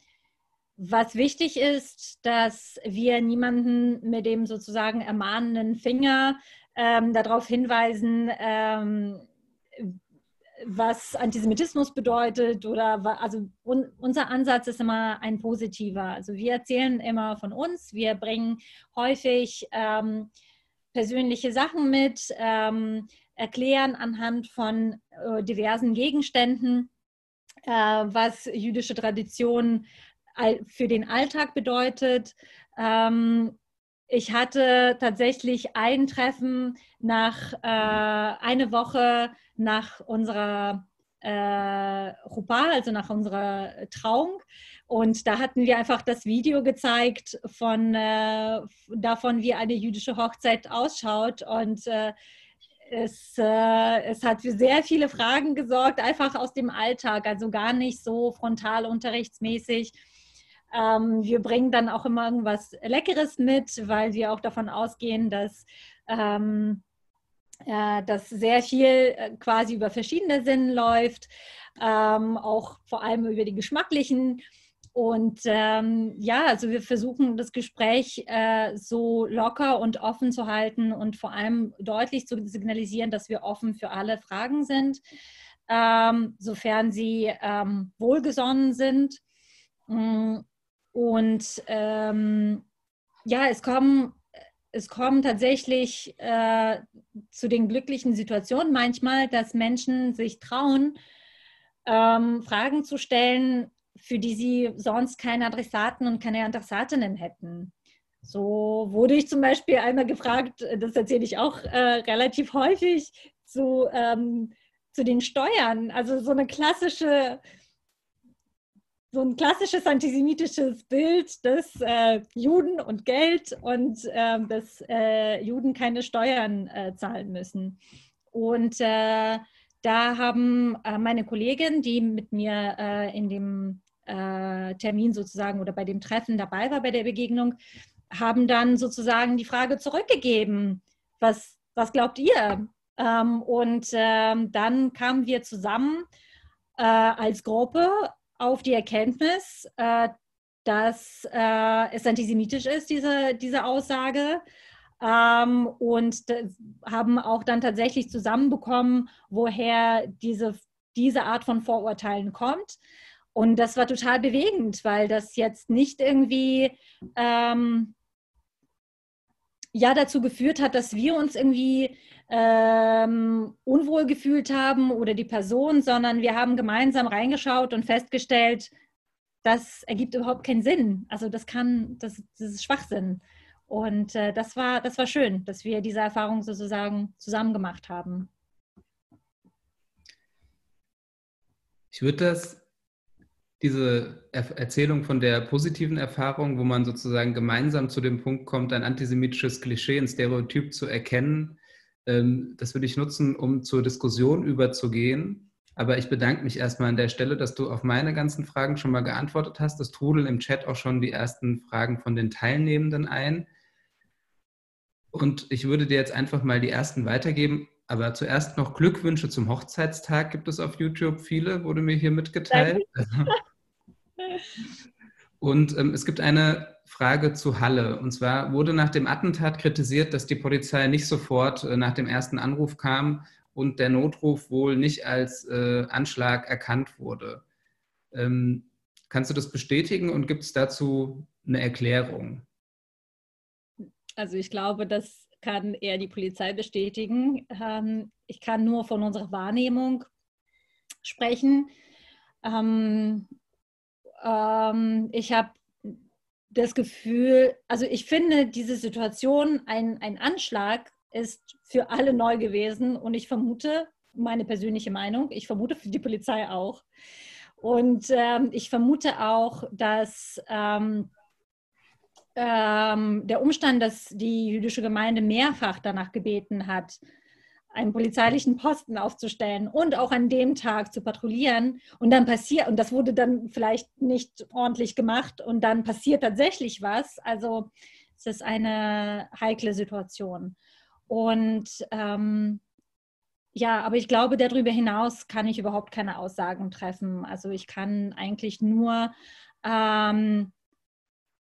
was wichtig ist, dass wir niemanden mit dem sozusagen ermahnenden Finger ähm, darauf hinweisen, ähm, was Antisemitismus bedeutet oder also un, unser Ansatz ist immer ein positiver. Also wir erzählen immer von uns, wir bringen häufig ähm, persönliche Sachen mit, ähm, erklären anhand von äh, diversen Gegenständen, äh, was jüdische Tradition für den Alltag bedeutet. Ähm, ich hatte tatsächlich ein Treffen nach äh, eine Woche nach unserer äh, Chuppah, also nach unserer Trauung. Und da hatten wir einfach das Video gezeigt von äh, davon, wie eine jüdische Hochzeit ausschaut. Und äh, es, äh, es hat für sehr viele Fragen gesorgt, einfach aus dem Alltag, also gar nicht so frontalunterrichtsmäßig. Ähm, wir bringen dann auch immer irgendwas Leckeres mit, weil wir auch davon ausgehen, dass, ähm, äh, dass sehr viel äh, quasi über verschiedene Sinnen läuft, ähm, auch vor allem über die geschmacklichen. Und ähm, ja, also wir versuchen das Gespräch äh, so locker und offen zu halten und vor allem deutlich zu signalisieren, dass wir offen für alle Fragen sind, ähm, sofern sie ähm, wohlgesonnen sind. Mm, und ähm, ja, es kommen, es kommen tatsächlich äh, zu den glücklichen Situationen manchmal, dass Menschen sich trauen, ähm, Fragen zu stellen, für die sie sonst keine Adressaten und keine Adressatinnen hätten. So wurde ich zum Beispiel einmal gefragt, das erzähle ich auch äh, relativ häufig, zu, ähm, zu den Steuern. Also so eine klassische so ein klassisches antisemitisches Bild, dass äh, Juden und Geld und äh, dass äh, Juden keine Steuern äh, zahlen müssen. Und äh, da haben äh, meine Kollegin, die mit mir in dem Termin sozusagen oder bei dem Treffen dabei war bei der Begegnung, haben dann sozusagen die Frage zurückgegeben, was, was glaubt ihr? Ähm, und ähm, dann kamen wir zusammen als Gruppe auf die Erkenntnis, äh, dass äh, es antisemitisch ist, diese, diese Aussage. Ähm, und haben auch dann tatsächlich zusammenbekommen, woher diese, diese Art von Vorurteilen kommt. Und das war total bewegend, weil das jetzt nicht irgendwie ähm, ja dazu geführt hat, dass wir uns irgendwie ähm, unwohl gefühlt haben oder die Person, sondern wir haben gemeinsam reingeschaut und festgestellt, das ergibt überhaupt keinen Sinn. Also das kann, das, das ist Schwachsinn. Und äh, das war, das war schön, dass wir diese Erfahrung sozusagen zusammen gemacht haben. Ich würde das diese Erzählung von der positiven Erfahrung, wo man sozusagen gemeinsam zu dem Punkt kommt, ein antisemitisches Klischee, ein Stereotyp zu erkennen, das würde ich nutzen, um zur Diskussion überzugehen. Aber ich bedanke mich erstmal an der Stelle, dass du auf meine ganzen Fragen schon mal geantwortet hast. Es trudeln im Chat auch schon die ersten Fragen von den Teilnehmenden ein. Und ich würde dir jetzt einfach mal die ersten weitergeben. Aber zuerst noch Glückwünsche zum Hochzeitstag gibt es auf YouTube viele, wurde mir hier mitgeteilt. Und ähm, es gibt eine Frage zu Halle. Und zwar wurde nach dem Attentat kritisiert, dass die Polizei nicht sofort äh, nach dem ersten Anruf kam und der Notruf wohl nicht als äh, Anschlag erkannt wurde. Ähm, kannst du das bestätigen und gibt es dazu eine Erklärung? Also ich glaube, das kann eher die Polizei bestätigen. Ähm, ich kann nur von unserer Wahrnehmung sprechen. Ähm, ähm, ich habe das Gefühl, also ich finde diese Situation, ein, ein Anschlag ist für alle neu gewesen und ich vermute, meine persönliche Meinung, ich vermute für die Polizei auch. Und ähm, ich vermute auch, dass ähm, ähm, der Umstand, dass die jüdische Gemeinde mehrfach danach gebeten hat, einen polizeilichen Posten aufzustellen und auch an dem Tag zu patrouillieren. Und dann passiert, und das wurde dann vielleicht nicht ordentlich gemacht und dann passiert tatsächlich was. Also es ist eine heikle Situation. Und ähm, ja, aber ich glaube, darüber hinaus kann ich überhaupt keine Aussagen treffen. Also ich kann eigentlich nur ähm,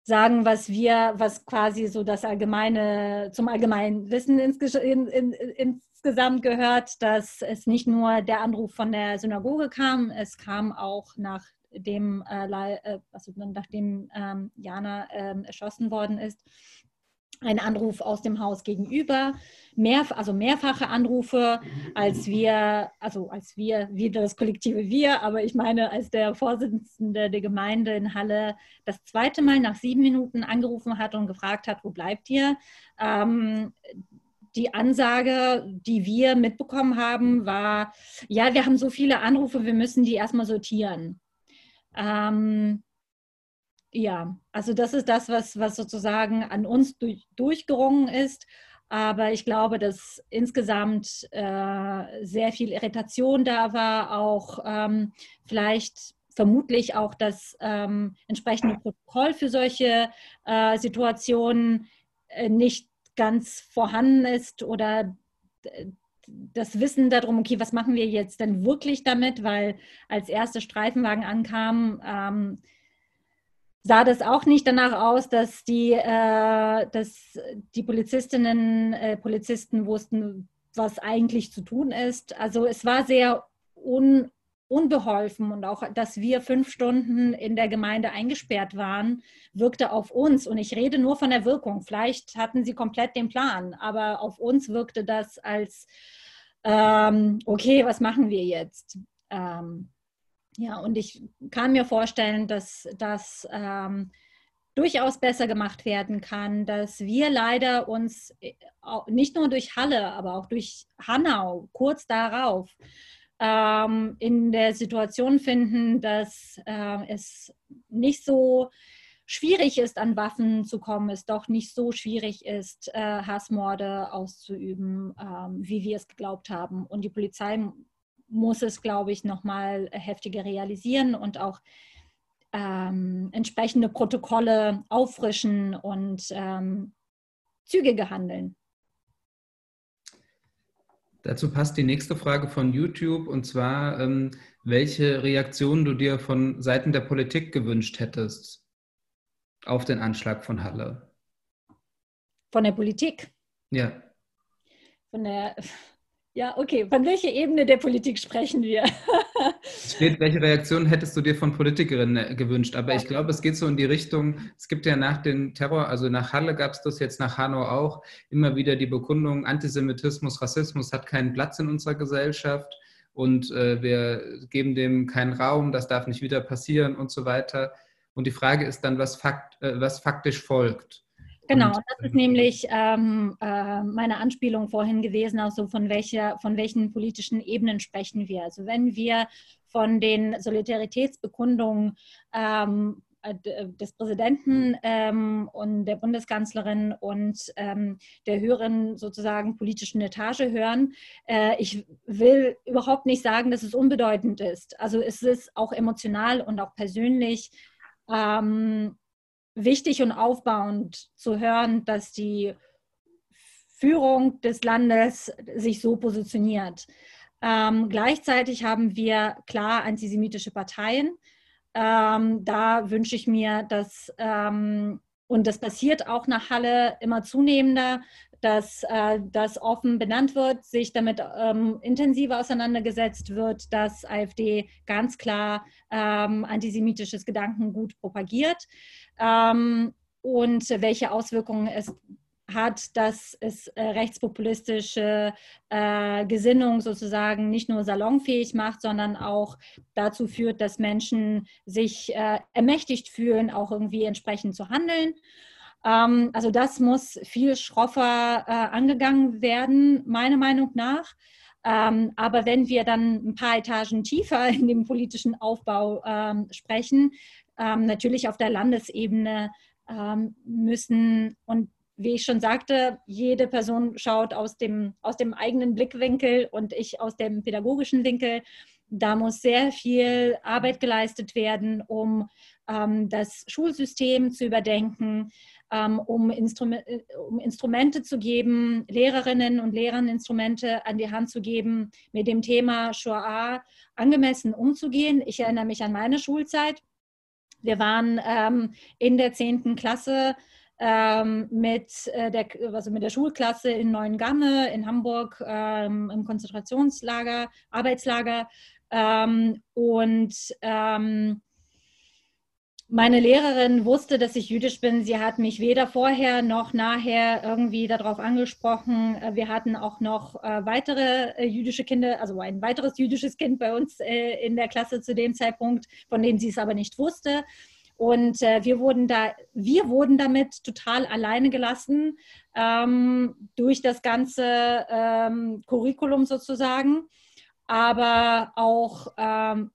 sagen, was wir, was quasi so das allgemeine, zum allgemeinen Wissen in, in, in, insgesamt gehört, dass es nicht nur der Anruf von der Synagoge kam, es kam auch nach dem, äh, äh also nachdem ähm, Jana äh, erschossen worden ist, ein Anruf aus dem Haus gegenüber, mehr, also mehrfache Anrufe, als wir, also als wir, wieder das kollektive Wir, aber ich meine, als der Vorsitzende der Gemeinde in Halle das zweite Mal nach sieben Minuten angerufen hat und gefragt hat, wo bleibt ihr? Ähm, die Ansage, die wir mitbekommen haben, war, ja, wir haben so viele Anrufe, wir müssen die erstmal sortieren. Ähm, ja, also das ist das, was, was sozusagen an uns durch, durchgerungen ist. Aber ich glaube, dass insgesamt äh, sehr viel Irritation da war, auch ähm, vielleicht vermutlich auch das ähm, entsprechende Protokoll für solche äh, Situationen äh, nicht ganz vorhanden ist oder das Wissen darum, okay, was machen wir jetzt denn wirklich damit, weil als erste Streifenwagen ankam, ähm, sah das auch nicht danach aus, dass die, äh, dass die Polizistinnen, äh, Polizisten wussten, was eigentlich zu tun ist. Also es war sehr un, unbeholfen und auch, dass wir fünf Stunden in der Gemeinde eingesperrt waren, wirkte auf uns. Und ich rede nur von der Wirkung. Vielleicht hatten sie komplett den Plan, aber auf uns wirkte das als, ähm, okay, was machen wir jetzt? Ähm, ja, und ich kann mir vorstellen, dass das ähm, durchaus besser gemacht werden kann, dass wir leider uns äh, nicht nur durch Halle, aber auch durch Hanau kurz darauf ähm, in der Situation finden, dass äh, es nicht so schwierig ist, an Waffen zu kommen, es doch nicht so schwierig ist, äh, Hassmorde auszuüben, ähm, wie wir es geglaubt haben. Und die Polizei muss es, glaube ich, nochmal heftiger realisieren und auch ähm, entsprechende Protokolle auffrischen und ähm, zügige handeln. Dazu passt die nächste Frage von YouTube und zwar, ähm, welche Reaktionen du dir von Seiten der Politik gewünscht hättest auf den Anschlag von Halle. Von der Politik? Ja. Von der, ja, okay. Von welcher Ebene der Politik sprechen wir? steht, welche Reaktion hättest du dir von Politikerinnen äh, gewünscht? Aber ich glaube, es geht so in die Richtung, es gibt ja nach dem Terror, also nach Halle gab es das, jetzt nach Hanau auch, immer wieder die Bekundung, Antisemitismus, Rassismus hat keinen Platz in unserer Gesellschaft und äh, wir geben dem keinen Raum, das darf nicht wieder passieren und so weiter. Und die Frage ist dann, was, fakt, äh, was faktisch folgt. Genau, und, das ist nämlich ähm, äh, meine Anspielung vorhin gewesen, also von, welcher, von welchen politischen Ebenen sprechen wir. Also wenn wir von den Solidaritätsbekundungen ähm, äh, des Präsidenten ähm, und der Bundeskanzlerin und ähm, der höheren sozusagen politischen Etage hören. Äh, ich will überhaupt nicht sagen, dass es unbedeutend ist. Also es ist auch emotional und auch persönlich ähm, wichtig und aufbauend zu hören, dass die Führung des Landes sich so positioniert. Ähm, gleichzeitig haben wir klar antisemitische Parteien. Ähm, da wünsche ich mir, dass, ähm, und das passiert auch nach Halle immer zunehmender, dass äh, das offen benannt wird, sich damit ähm, intensiver auseinandergesetzt wird, dass AfD ganz klar ähm, antisemitisches Gedankengut propagiert ähm, und welche Auswirkungen es hat, dass es äh, rechtspopulistische äh, Gesinnung sozusagen nicht nur salonfähig macht, sondern auch dazu führt, dass Menschen sich äh, ermächtigt fühlen, auch irgendwie entsprechend zu handeln. Ähm, also das muss viel schroffer äh, angegangen werden, meiner Meinung nach. Ähm, aber wenn wir dann ein paar Etagen tiefer in dem politischen Aufbau ähm, sprechen, ähm, natürlich auf der Landesebene ähm, müssen und wie ich schon sagte, jede Person schaut aus dem, aus dem eigenen Blickwinkel und ich aus dem pädagogischen Winkel. Da muss sehr viel Arbeit geleistet werden, um ähm, das Schulsystem zu überdenken, um, Instrument, äh, um, Instrumente zu geben, Lehrerinnen und Lehrern Instrumente an die Hand zu geben, mit dem Thema Shoah angemessen umzugehen. Ich erinnere mich an meine Schulzeit. Wir waren ähm, in der 10. Klasse ähm, mit, äh, der, also mit der Schulklasse in Neuengamme in Hamburg ähm, im Konzentrationslager, Arbeitslager. Ähm, und ähm, meine Lehrerin wusste, dass ich jüdisch bin. Sie hat mich weder vorher noch nachher irgendwie darauf angesprochen. Äh, wir hatten auch noch äh, weitere äh, jüdische Kinder, also ein weiteres jüdisches Kind bei uns in der Klasse zu dem Zeitpunkt, von dem sie es aber nicht wusste. Und wir wurden da, wir wurden damit total alleine gelassen ähm, durch das ganze ähm, Curriculum sozusagen, aber auch ähm,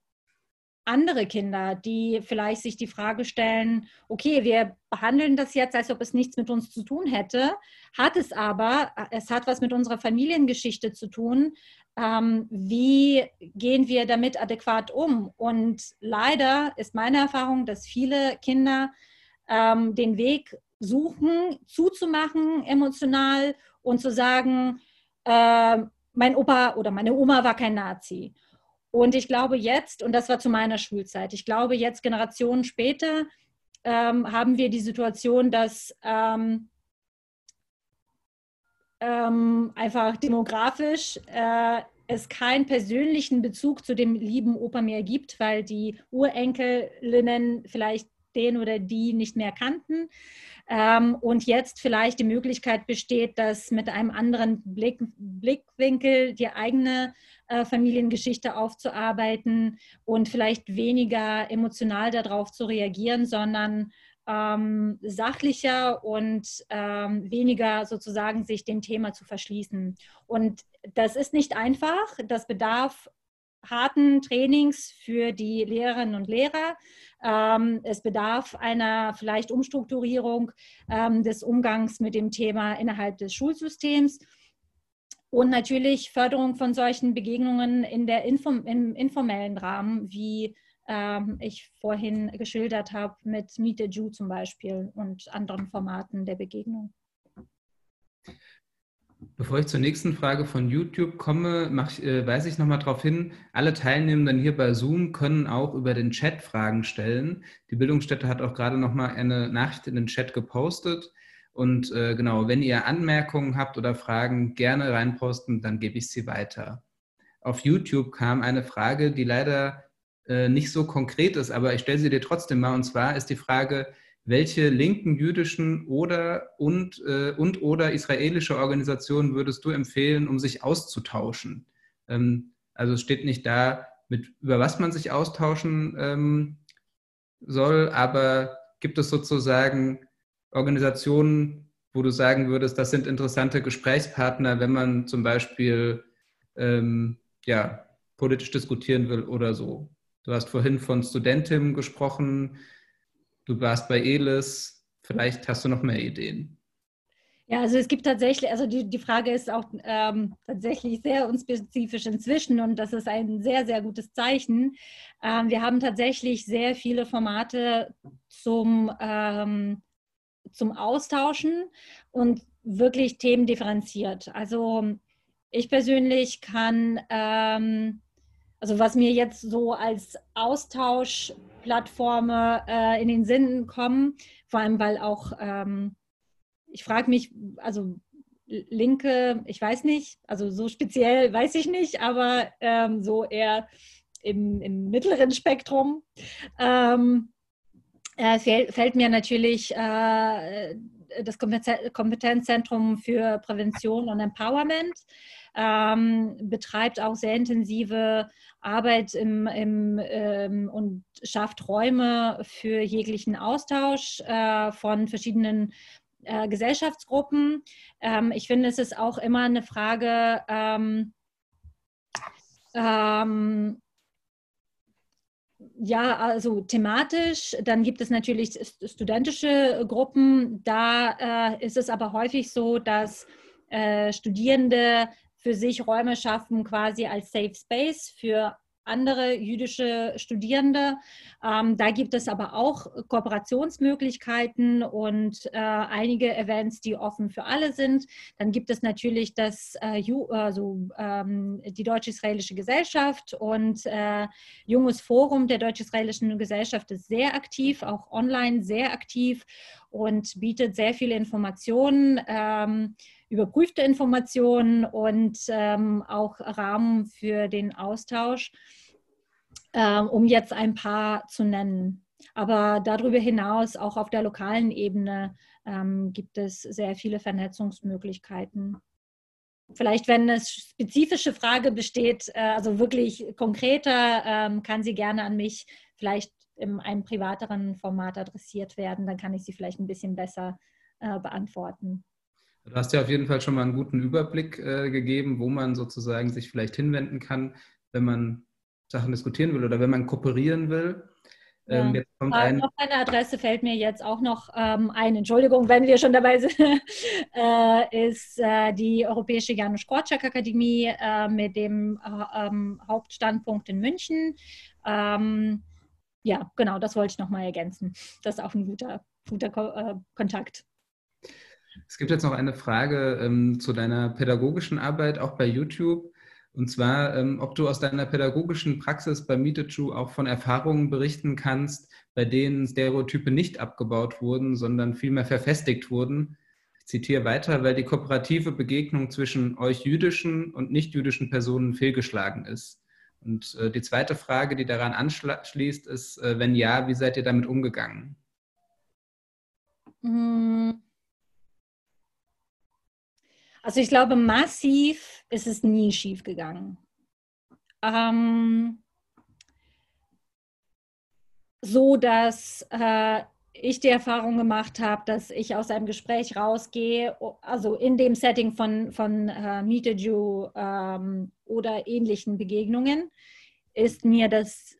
andere Kinder, die vielleicht sich die Frage stellen, okay, wir behandeln das jetzt, als ob es nichts mit uns zu tun hätte, hat es aber, es hat was mit unserer Familiengeschichte zu tun. Ähm, wie gehen wir damit adäquat um? Und leider ist meine Erfahrung, dass viele Kinder ähm, den Weg suchen, zuzumachen emotional und zu sagen, äh, mein Opa oder meine Oma war kein Nazi und ich glaube jetzt, und das war zu meiner Schulzeit, ich glaube jetzt Generationen später ähm, haben wir die Situation, dass ähm, ähm, einfach demografisch äh, es keinen persönlichen Bezug zu dem lieben Opa mehr gibt, weil die Urenkelinnen vielleicht den oder die nicht mehr kannten. Ähm, und jetzt vielleicht die Möglichkeit besteht, dass mit einem anderen Blick, Blickwinkel die eigene äh, Familiengeschichte aufzuarbeiten und vielleicht weniger emotional darauf zu reagieren, sondern ähm, sachlicher und ähm, weniger sozusagen sich dem Thema zu verschließen. Und das ist nicht einfach, das bedarf harten Trainings für die Lehrerinnen und Lehrer. Ähm, es bedarf einer vielleicht Umstrukturierung ähm, des Umgangs mit dem Thema innerhalb des Schulsystems. Und natürlich Förderung von solchen Begegnungen in der Inform im informellen Rahmen, wie ähm, ich vorhin geschildert habe mit Meet the Jew zum Beispiel und anderen Formaten der Begegnung. Bevor ich zur nächsten Frage von YouTube komme, mach, äh, weise ich nochmal darauf hin, alle Teilnehmenden hier bei Zoom können auch über den Chat Fragen stellen. Die Bildungsstätte hat auch gerade nochmal eine Nachricht in den Chat gepostet. Und äh, genau, wenn ihr Anmerkungen habt oder Fragen, gerne reinposten, dann gebe ich sie weiter. Auf YouTube kam eine Frage, die leider äh, nicht so konkret ist, aber ich stelle sie dir trotzdem mal. Und zwar ist die Frage, welche linken, jüdischen oder und, äh, und oder israelische Organisationen würdest du empfehlen, um sich auszutauschen? Ähm, also es steht nicht da, mit, über was man sich austauschen ähm, soll, aber gibt es sozusagen Organisationen, wo du sagen würdest, das sind interessante Gesprächspartner, wenn man zum Beispiel ähm, ja, politisch diskutieren will oder so? Du hast vorhin von Studentin gesprochen. Du warst bei ELIS. Vielleicht hast du noch mehr Ideen. Ja, also es gibt tatsächlich, also die, die Frage ist auch ähm, tatsächlich sehr unspezifisch inzwischen und das ist ein sehr, sehr gutes Zeichen. Ähm, wir haben tatsächlich sehr viele Formate zum, ähm, zum Austauschen und wirklich Themen differenziert. Also ich persönlich kann ähm, also was mir jetzt so als Austauschplattform äh, in den Sinn kommen, vor allem weil auch, ähm, ich frage mich, also Linke, ich weiß nicht, also so speziell weiß ich nicht, aber ähm, so eher im, im mittleren Spektrum. Ähm, äh, fällt, mir natürlich äh, das Kompetenzzentrum für Prävention und Empowerment ähm, betreibt auch sehr intensive Arbeit im, im, ähm, und schafft Räume für jeglichen Austausch äh, von verschiedenen äh, Gesellschaftsgruppen. Ähm, ich finde, es ist auch immer eine Frage, ähm, ähm, ja, also thematisch. Dann gibt es natürlich studentische Gruppen. Da äh, ist es aber häufig so, dass äh, Studierende für sich Räume schaffen, quasi als Safe Space für andere jüdische Studierende. Ähm, da gibt es aber auch Kooperationsmöglichkeiten und äh, einige Events, die offen für alle sind. Dann gibt es natürlich das, äh, also, ähm, die Deutsch-Israelische Gesellschaft und äh, Junges Forum der Deutsch-Israelischen Gesellschaft ist sehr aktiv, auch online sehr aktiv und bietet sehr viele Informationen. Ähm, überprüfte Informationen und ähm, auch Rahmen für den Austausch, äh, um jetzt ein paar zu nennen. Aber darüber hinaus, auch auf der lokalen Ebene, ähm, gibt es sehr viele Vernetzungsmöglichkeiten. Vielleicht, wenn eine spezifische Frage besteht, äh, also wirklich konkreter, ähm, kann sie gerne an mich vielleicht in einem privateren Format adressiert werden. Dann kann ich sie vielleicht ein bisschen besser äh, beantworten. Du hast ja auf jeden Fall schon mal einen guten Überblick äh, gegeben, wo man sozusagen sich vielleicht hinwenden kann, wenn man Sachen diskutieren will oder wenn man kooperieren will. Ähm, ja. jetzt kommt ein noch eine Adresse fällt mir jetzt auch noch ähm, ein. Entschuldigung, wenn wir schon dabei sind, äh, ist äh, die Europäische Janusz Korczak Akademie äh, mit dem äh, ähm, Hauptstandpunkt in München. Ähm, ja, genau, das wollte ich noch mal ergänzen. Das ist auch ein guter, guter Ko äh, Kontakt. Es gibt jetzt noch eine Frage ähm, zu deiner pädagogischen Arbeit, auch bei YouTube. Und zwar, ähm, ob du aus deiner pädagogischen Praxis bei Mietechu auch von Erfahrungen berichten kannst, bei denen Stereotype nicht abgebaut wurden, sondern vielmehr verfestigt wurden. Ich zitiere weiter, weil die kooperative Begegnung zwischen euch jüdischen und nicht-jüdischen Personen fehlgeschlagen ist. Und äh, die zweite Frage, die daran anschließt, ist, äh, wenn ja, wie seid ihr damit umgegangen? Hm. Also ich glaube, massiv ist es nie schief gegangen. Ähm, so dass äh, ich die Erfahrung gemacht habe, dass ich aus einem Gespräch rausgehe, also in dem Setting von, von äh, Meet a ähm, oder ähnlichen Begegnungen, ist mir das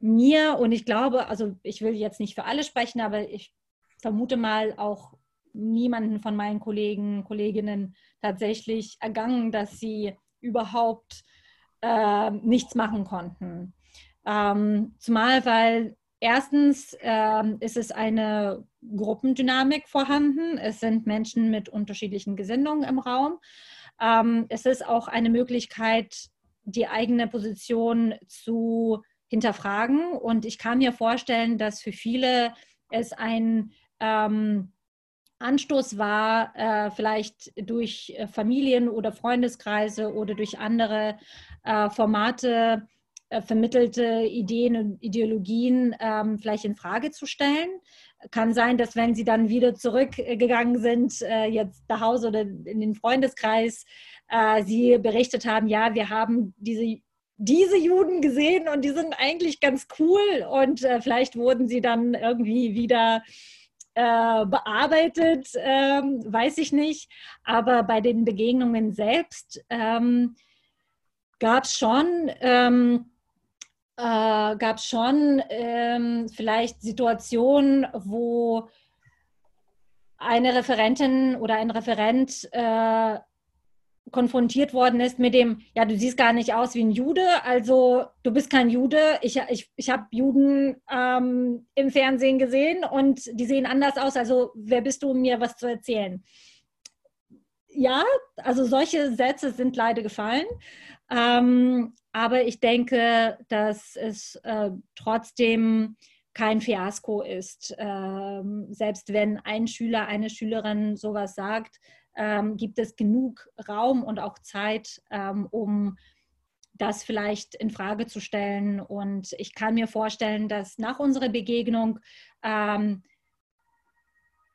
mir und ich glaube, also ich will jetzt nicht für alle sprechen, aber ich vermute mal auch niemanden von meinen Kollegen, Kolleginnen tatsächlich ergangen, dass sie überhaupt äh, nichts machen konnten. Ähm, zumal, weil erstens ähm, ist es eine Gruppendynamik vorhanden. Es sind Menschen mit unterschiedlichen Gesinnungen im Raum. Ähm, es ist auch eine Möglichkeit, die eigene Position zu hinterfragen. Und ich kann mir vorstellen, dass für viele es ein ähm, Anstoß war, äh, vielleicht durch äh, Familien oder Freundeskreise oder durch andere äh, Formate äh, vermittelte Ideen und Ideologien ähm, vielleicht in Frage zu stellen. Kann sein, dass wenn sie dann wieder zurückgegangen sind, äh, jetzt nach Hause oder in den Freundeskreis, äh, sie berichtet haben, ja, wir haben diese diese Juden gesehen und die sind eigentlich ganz cool und äh, vielleicht wurden sie dann irgendwie wieder äh, bearbeitet, ähm, weiß ich nicht. Aber bei den Begegnungen selbst ähm, gab es schon, ähm, äh, gab schon ähm, vielleicht Situationen, wo eine Referentin oder ein Referent äh, konfrontiert worden ist mit dem, ja, du siehst gar nicht aus wie ein Jude, also du bist kein Jude. Ich, ich, ich habe Juden ähm, im Fernsehen gesehen und die sehen anders aus, also wer bist du, um mir was zu erzählen? Ja, also solche Sätze sind leider gefallen. Ähm, aber ich denke, dass es äh, trotzdem kein Fiasko ist. Ähm, selbst wenn ein Schüler, eine Schülerin sowas sagt, ähm, gibt es genug Raum und auch Zeit, ähm, um das vielleicht in Frage zu stellen. Und ich kann mir vorstellen, dass nach unserer Begegnung ähm,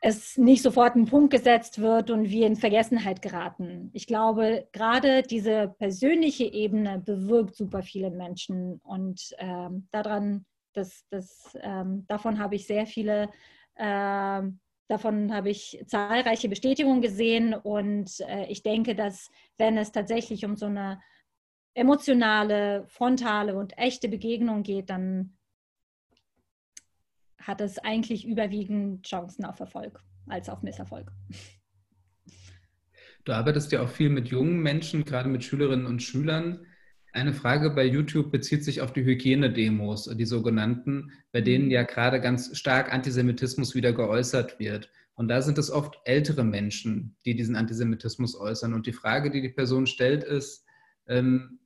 es nicht sofort ein Punkt gesetzt wird und wir in Vergessenheit geraten. Ich glaube, gerade diese persönliche Ebene bewirkt super viele Menschen und ähm, daran, das, das, ähm, davon habe ich sehr viele ähm, Davon habe ich zahlreiche Bestätigungen gesehen und äh, ich denke, dass wenn es tatsächlich um so eine emotionale, frontale und echte Begegnung geht, dann hat es eigentlich überwiegend Chancen auf Erfolg als auf Misserfolg. Du arbeitest ja auch viel mit jungen Menschen, gerade mit Schülerinnen und Schülern. Eine Frage bei YouTube bezieht sich auf die Hygienedemos, die sogenannten, bei denen ja gerade ganz stark Antisemitismus wieder geäußert wird. Und da sind es oft ältere Menschen, die diesen Antisemitismus äußern. Und die Frage, die die Person stellt, ist, ähm,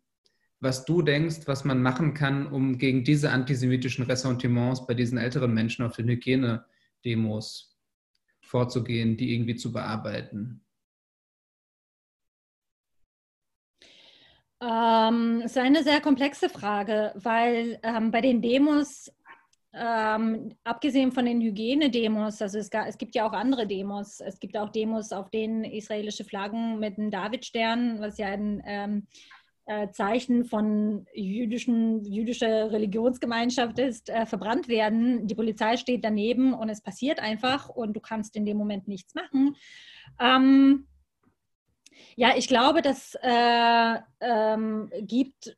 was du denkst, was man machen kann, um gegen diese antisemitischen Ressentiments bei diesen älteren Menschen auf den Hygienedemos vorzugehen, die irgendwie zu bearbeiten. Ähm, es ist eine sehr komplexe Frage, weil ähm, bei den Demos, ähm, abgesehen von den Hygienedemos, also es, es, gibt ja auch andere Demos. Es gibt auch Demos, auf denen israelische Flaggen mit einem Davidstern, was ja ein ähm, äh, Zeichen von jüdischen, jüdischer Religionsgemeinschaft ist, äh, verbrannt werden. Die Polizei steht daneben und es passiert einfach und du kannst in dem Moment nichts machen. Ähm, ja, ich glaube, das äh, ähm, gibt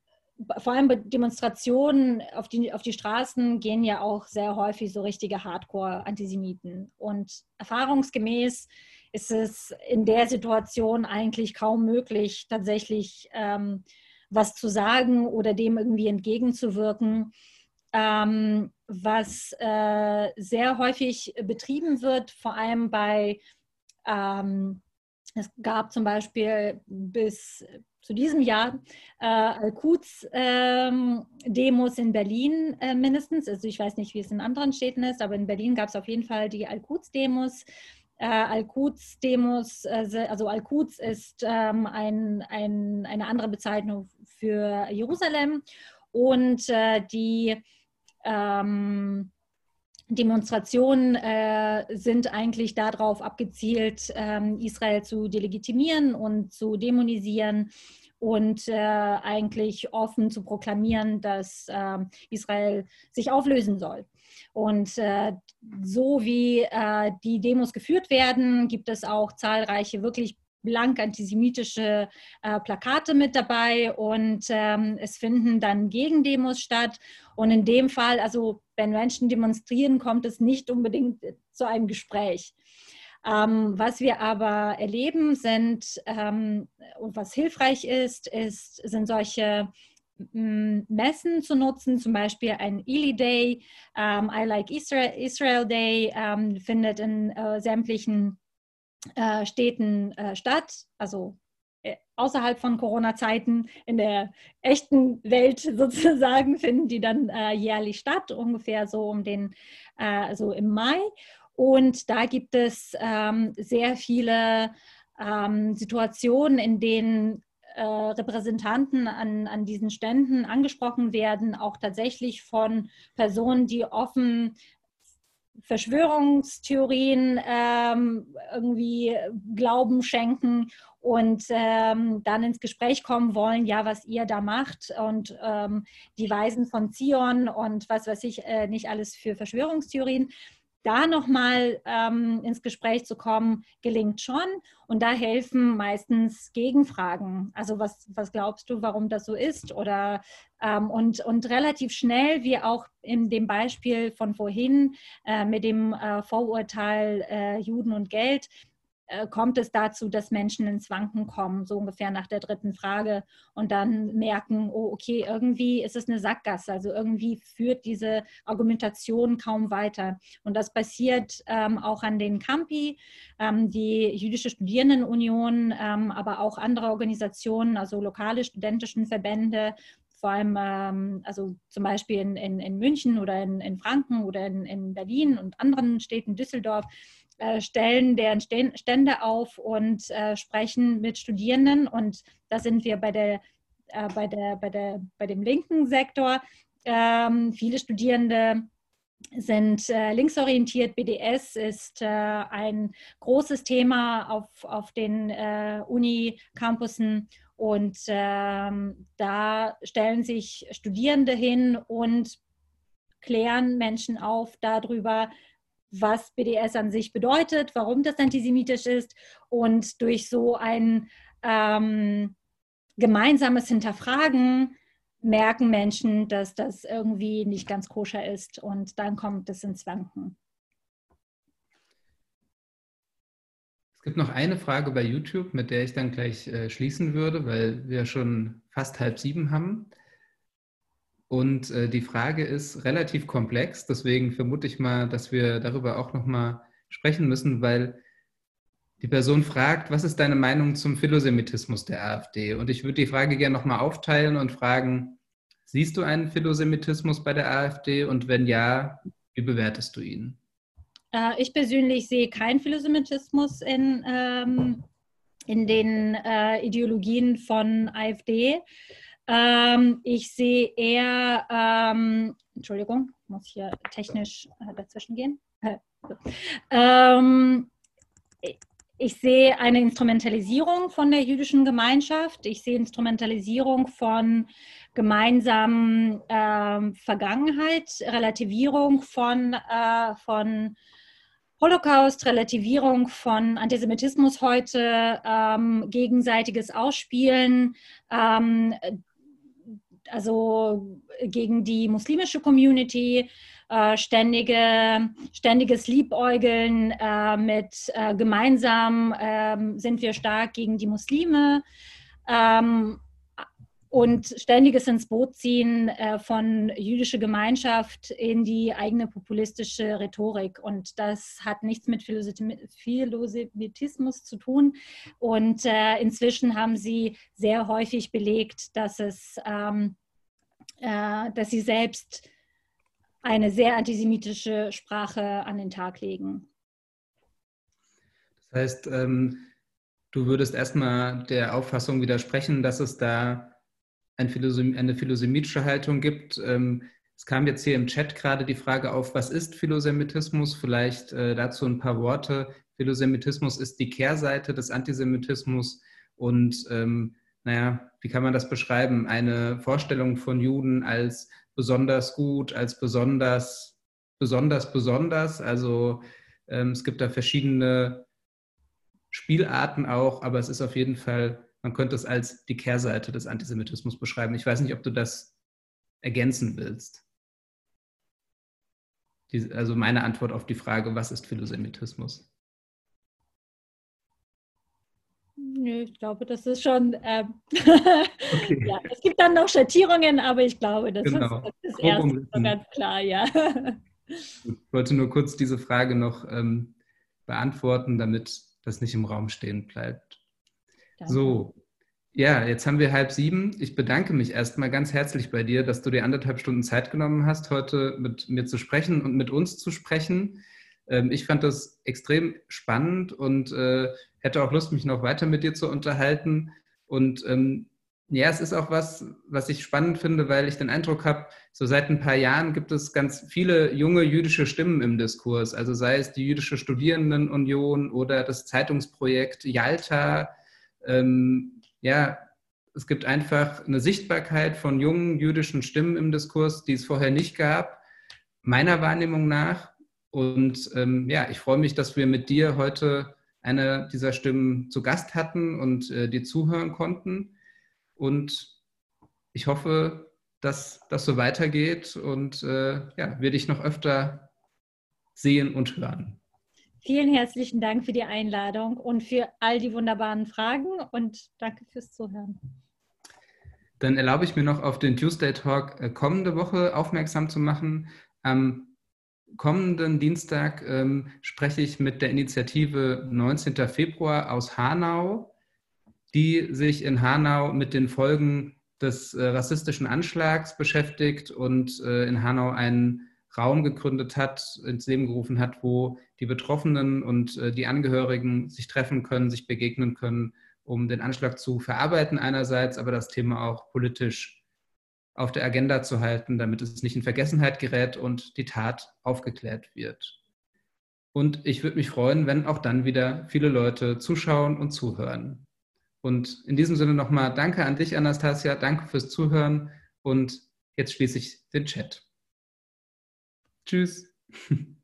vor allem Demonstrationen auf die, auf die Straßen gehen ja auch sehr häufig so richtige Hardcore-Antisemiten. Und erfahrungsgemäß ist es in der Situation eigentlich kaum möglich, tatsächlich ähm, was zu sagen oder dem irgendwie entgegenzuwirken. Ähm, was äh, sehr häufig betrieben wird, vor allem bei ähm, es gab zum Beispiel bis zu diesem Jahr äh, Al-Quds-Demos ähm, in Berlin äh, mindestens. Also ich weiß nicht, wie es in anderen Städten ist, aber in Berlin gab es auf jeden Fall die Al-Quds-Demos. Äh, Al-Quds-Demos, äh, also Al-Quds ist ähm, ein, ein, eine andere Bezeichnung für Jerusalem und äh, die ähm, Demonstrationen äh, sind eigentlich darauf abgezielt, ähm, Israel zu delegitimieren und zu dämonisieren und äh, eigentlich offen zu proklamieren, dass äh, Israel sich auflösen soll. Und äh, so wie äh, die Demos geführt werden, gibt es auch zahlreiche wirklich blank antisemitische äh, Plakate mit dabei und ähm, es finden dann Gegendemos statt. Und in dem Fall, also wenn Menschen demonstrieren, kommt es nicht unbedingt zu einem Gespräch. Ähm, was wir aber erleben sind ähm, und was hilfreich ist, ist, sind solche Messen zu nutzen, zum Beispiel ein Eli Day, ähm, I Like Israel, Israel Day ähm, findet in äh, sämtlichen äh, Städten äh, statt, also äh, außerhalb von Corona-Zeiten in der echten Welt sozusagen finden die dann äh, jährlich statt, ungefähr so um den, äh, so im Mai. Und da gibt es ähm, sehr viele ähm, Situationen, in denen äh, Repräsentanten an, an diesen Ständen angesprochen werden, auch tatsächlich von Personen, die offen Verschwörungstheorien ähm, irgendwie Glauben schenken und ähm, dann ins Gespräch kommen wollen, ja, was ihr da macht und ähm, die Weisen von Zion und was weiß ich, äh, nicht alles für Verschwörungstheorien da nochmal ähm, ins Gespräch zu kommen, gelingt schon. Und da helfen meistens Gegenfragen. Also was, was glaubst du, warum das so ist? Oder ähm, und, und relativ schnell, wie auch in dem Beispiel von vorhin äh, mit dem äh, Vorurteil äh, Juden und Geld, äh, kommt es dazu, dass Menschen ins Wanken kommen, so ungefähr nach der dritten Frage und dann merken, oh, okay, irgendwie ist es eine Sackgasse, also irgendwie führt diese Argumentation kaum weiter. Und das passiert ähm, auch an den Campi, ähm, die Jüdische Studierendenunion, ähm, aber auch andere Organisationen, also lokale studentischen Verbände, vor allem ähm, also zum Beispiel in, in, in München oder in, in Franken oder in, in Berlin und anderen Städten, Düsseldorf, stellen deren Stände auf und äh, sprechen mit Studierenden. Und da sind wir bei, der, äh, bei, der, bei, der, bei dem linken Sektor. Ähm, viele Studierende sind äh, linksorientiert. BDS ist äh, ein großes Thema auf, auf den äh, Uni-Campussen. Und ähm, da stellen sich Studierende hin und klären Menschen auf darüber, was BDS an sich bedeutet, warum das antisemitisch ist und durch so ein ähm, gemeinsames Hinterfragen merken Menschen, dass das irgendwie nicht ganz koscher ist und dann kommt es ins Wanken. Es gibt noch eine Frage bei YouTube, mit der ich dann gleich äh, schließen würde, weil wir schon fast halb sieben haben. Und äh, die Frage ist relativ komplex, deswegen vermute ich mal, dass wir darüber auch nochmal sprechen müssen, weil die Person fragt, was ist deine Meinung zum Philosemitismus der AfD? Und ich würde die Frage gerne nochmal aufteilen und fragen, siehst du einen Philosemitismus bei der AfD? Und wenn ja, wie bewertest du ihn? Äh, ich persönlich sehe keinen Philosemitismus in, ähm, in den äh, Ideologien von AfD. Ähm, ich sehe eher, ähm, Entschuldigung, muss hier technisch äh, dazwischen gehen. Äh, ähm, ich sehe eine Instrumentalisierung von der jüdischen Gemeinschaft. Ich sehe Instrumentalisierung von gemeinsamen äh, Vergangenheit, Relativierung von, äh, von Holocaust, Relativierung von Antisemitismus heute, ähm, gegenseitiges Ausspielen, ähm, also gegen die muslimische Community, äh, ständige, ständiges Liebäugeln äh, mit äh, gemeinsam ähm, sind wir stark gegen die Muslime. Ähm, und ständiges ins Boot ziehen äh, von jüdischer Gemeinschaft in die eigene populistische Rhetorik. Und das hat nichts mit Philosemitismus zu tun. Und äh, inzwischen haben sie sehr häufig belegt, dass es ähm, äh, dass sie selbst eine sehr antisemitische Sprache an den Tag legen. Das heißt, ähm, du würdest erstmal der Auffassung widersprechen, dass es da eine philosemitische Haltung gibt. Ähm, es kam jetzt hier im Chat gerade die Frage auf, was ist Philosemitismus? Vielleicht äh, dazu ein paar Worte. Philosemitismus ist die Kehrseite des Antisemitismus und ähm, naja, wie kann man das beschreiben? Eine Vorstellung von Juden als besonders gut, als besonders, besonders, besonders. Also ähm, es gibt da verschiedene Spielarten auch, aber es ist auf jeden Fall, man könnte es als die Kehrseite des Antisemitismus beschreiben. Ich weiß nicht, ob du das ergänzen willst. Die, also meine Antwort auf die Frage, was ist Philosemitismus? Nö, ich glaube, das ist schon. Ähm, okay. ja, es gibt dann noch Schattierungen, aber ich glaube, das genau. ist das erste ganz klar, ja. Ich wollte nur kurz diese Frage noch ähm, beantworten, damit das nicht im Raum stehen bleibt. Danke. So, ja, jetzt haben wir halb sieben. Ich bedanke mich erstmal ganz herzlich bei dir, dass du dir anderthalb Stunden Zeit genommen hast, heute mit mir zu sprechen und mit uns zu sprechen. Ähm, ich fand das extrem spannend und äh, hätte auch Lust, mich noch weiter mit dir zu unterhalten. Und ähm, ja, es ist auch was, was ich spannend finde, weil ich den Eindruck habe, so seit ein paar Jahren gibt es ganz viele junge jüdische Stimmen im Diskurs. Also sei es die Jüdische Studierendenunion oder das Zeitungsprojekt Yalta. Ähm, ja, es gibt einfach eine Sichtbarkeit von jungen jüdischen Stimmen im Diskurs, die es vorher nicht gab, meiner Wahrnehmung nach. Und ähm, ja, ich freue mich, dass wir mit dir heute eine dieser Stimmen zu Gast hatten und äh, dir zuhören konnten. Und ich hoffe, dass das so weitergeht und äh, ja, wir dich noch öfter sehen und hören. Vielen herzlichen Dank für die Einladung und für all die wunderbaren Fragen und danke fürs Zuhören. Dann erlaube ich mir noch auf den Tuesday Talk äh, kommende Woche aufmerksam zu machen. Am kommenden Dienstag ähm, spreche ich mit der Initiative 19. Februar aus Hanau, die sich in Hanau mit den Folgen des äh, rassistischen Anschlags beschäftigt und äh, in Hanau einen Raum gegründet hat, ins Leben gerufen hat, wo die Betroffenen und äh, die Angehörigen sich treffen können, sich begegnen können, um den Anschlag zu verarbeiten einerseits, aber das Thema auch politisch auf der Agenda zu halten, damit es nicht in Vergessenheit gerät und die Tat aufgeklärt wird. Und ich würde mich freuen, wenn auch dann wieder viele Leute zuschauen und zuhören. Und in diesem Sinne nochmal danke an dich, Anastasia, danke fürs Zuhören und jetzt schließe ich den Chat. Tschüss.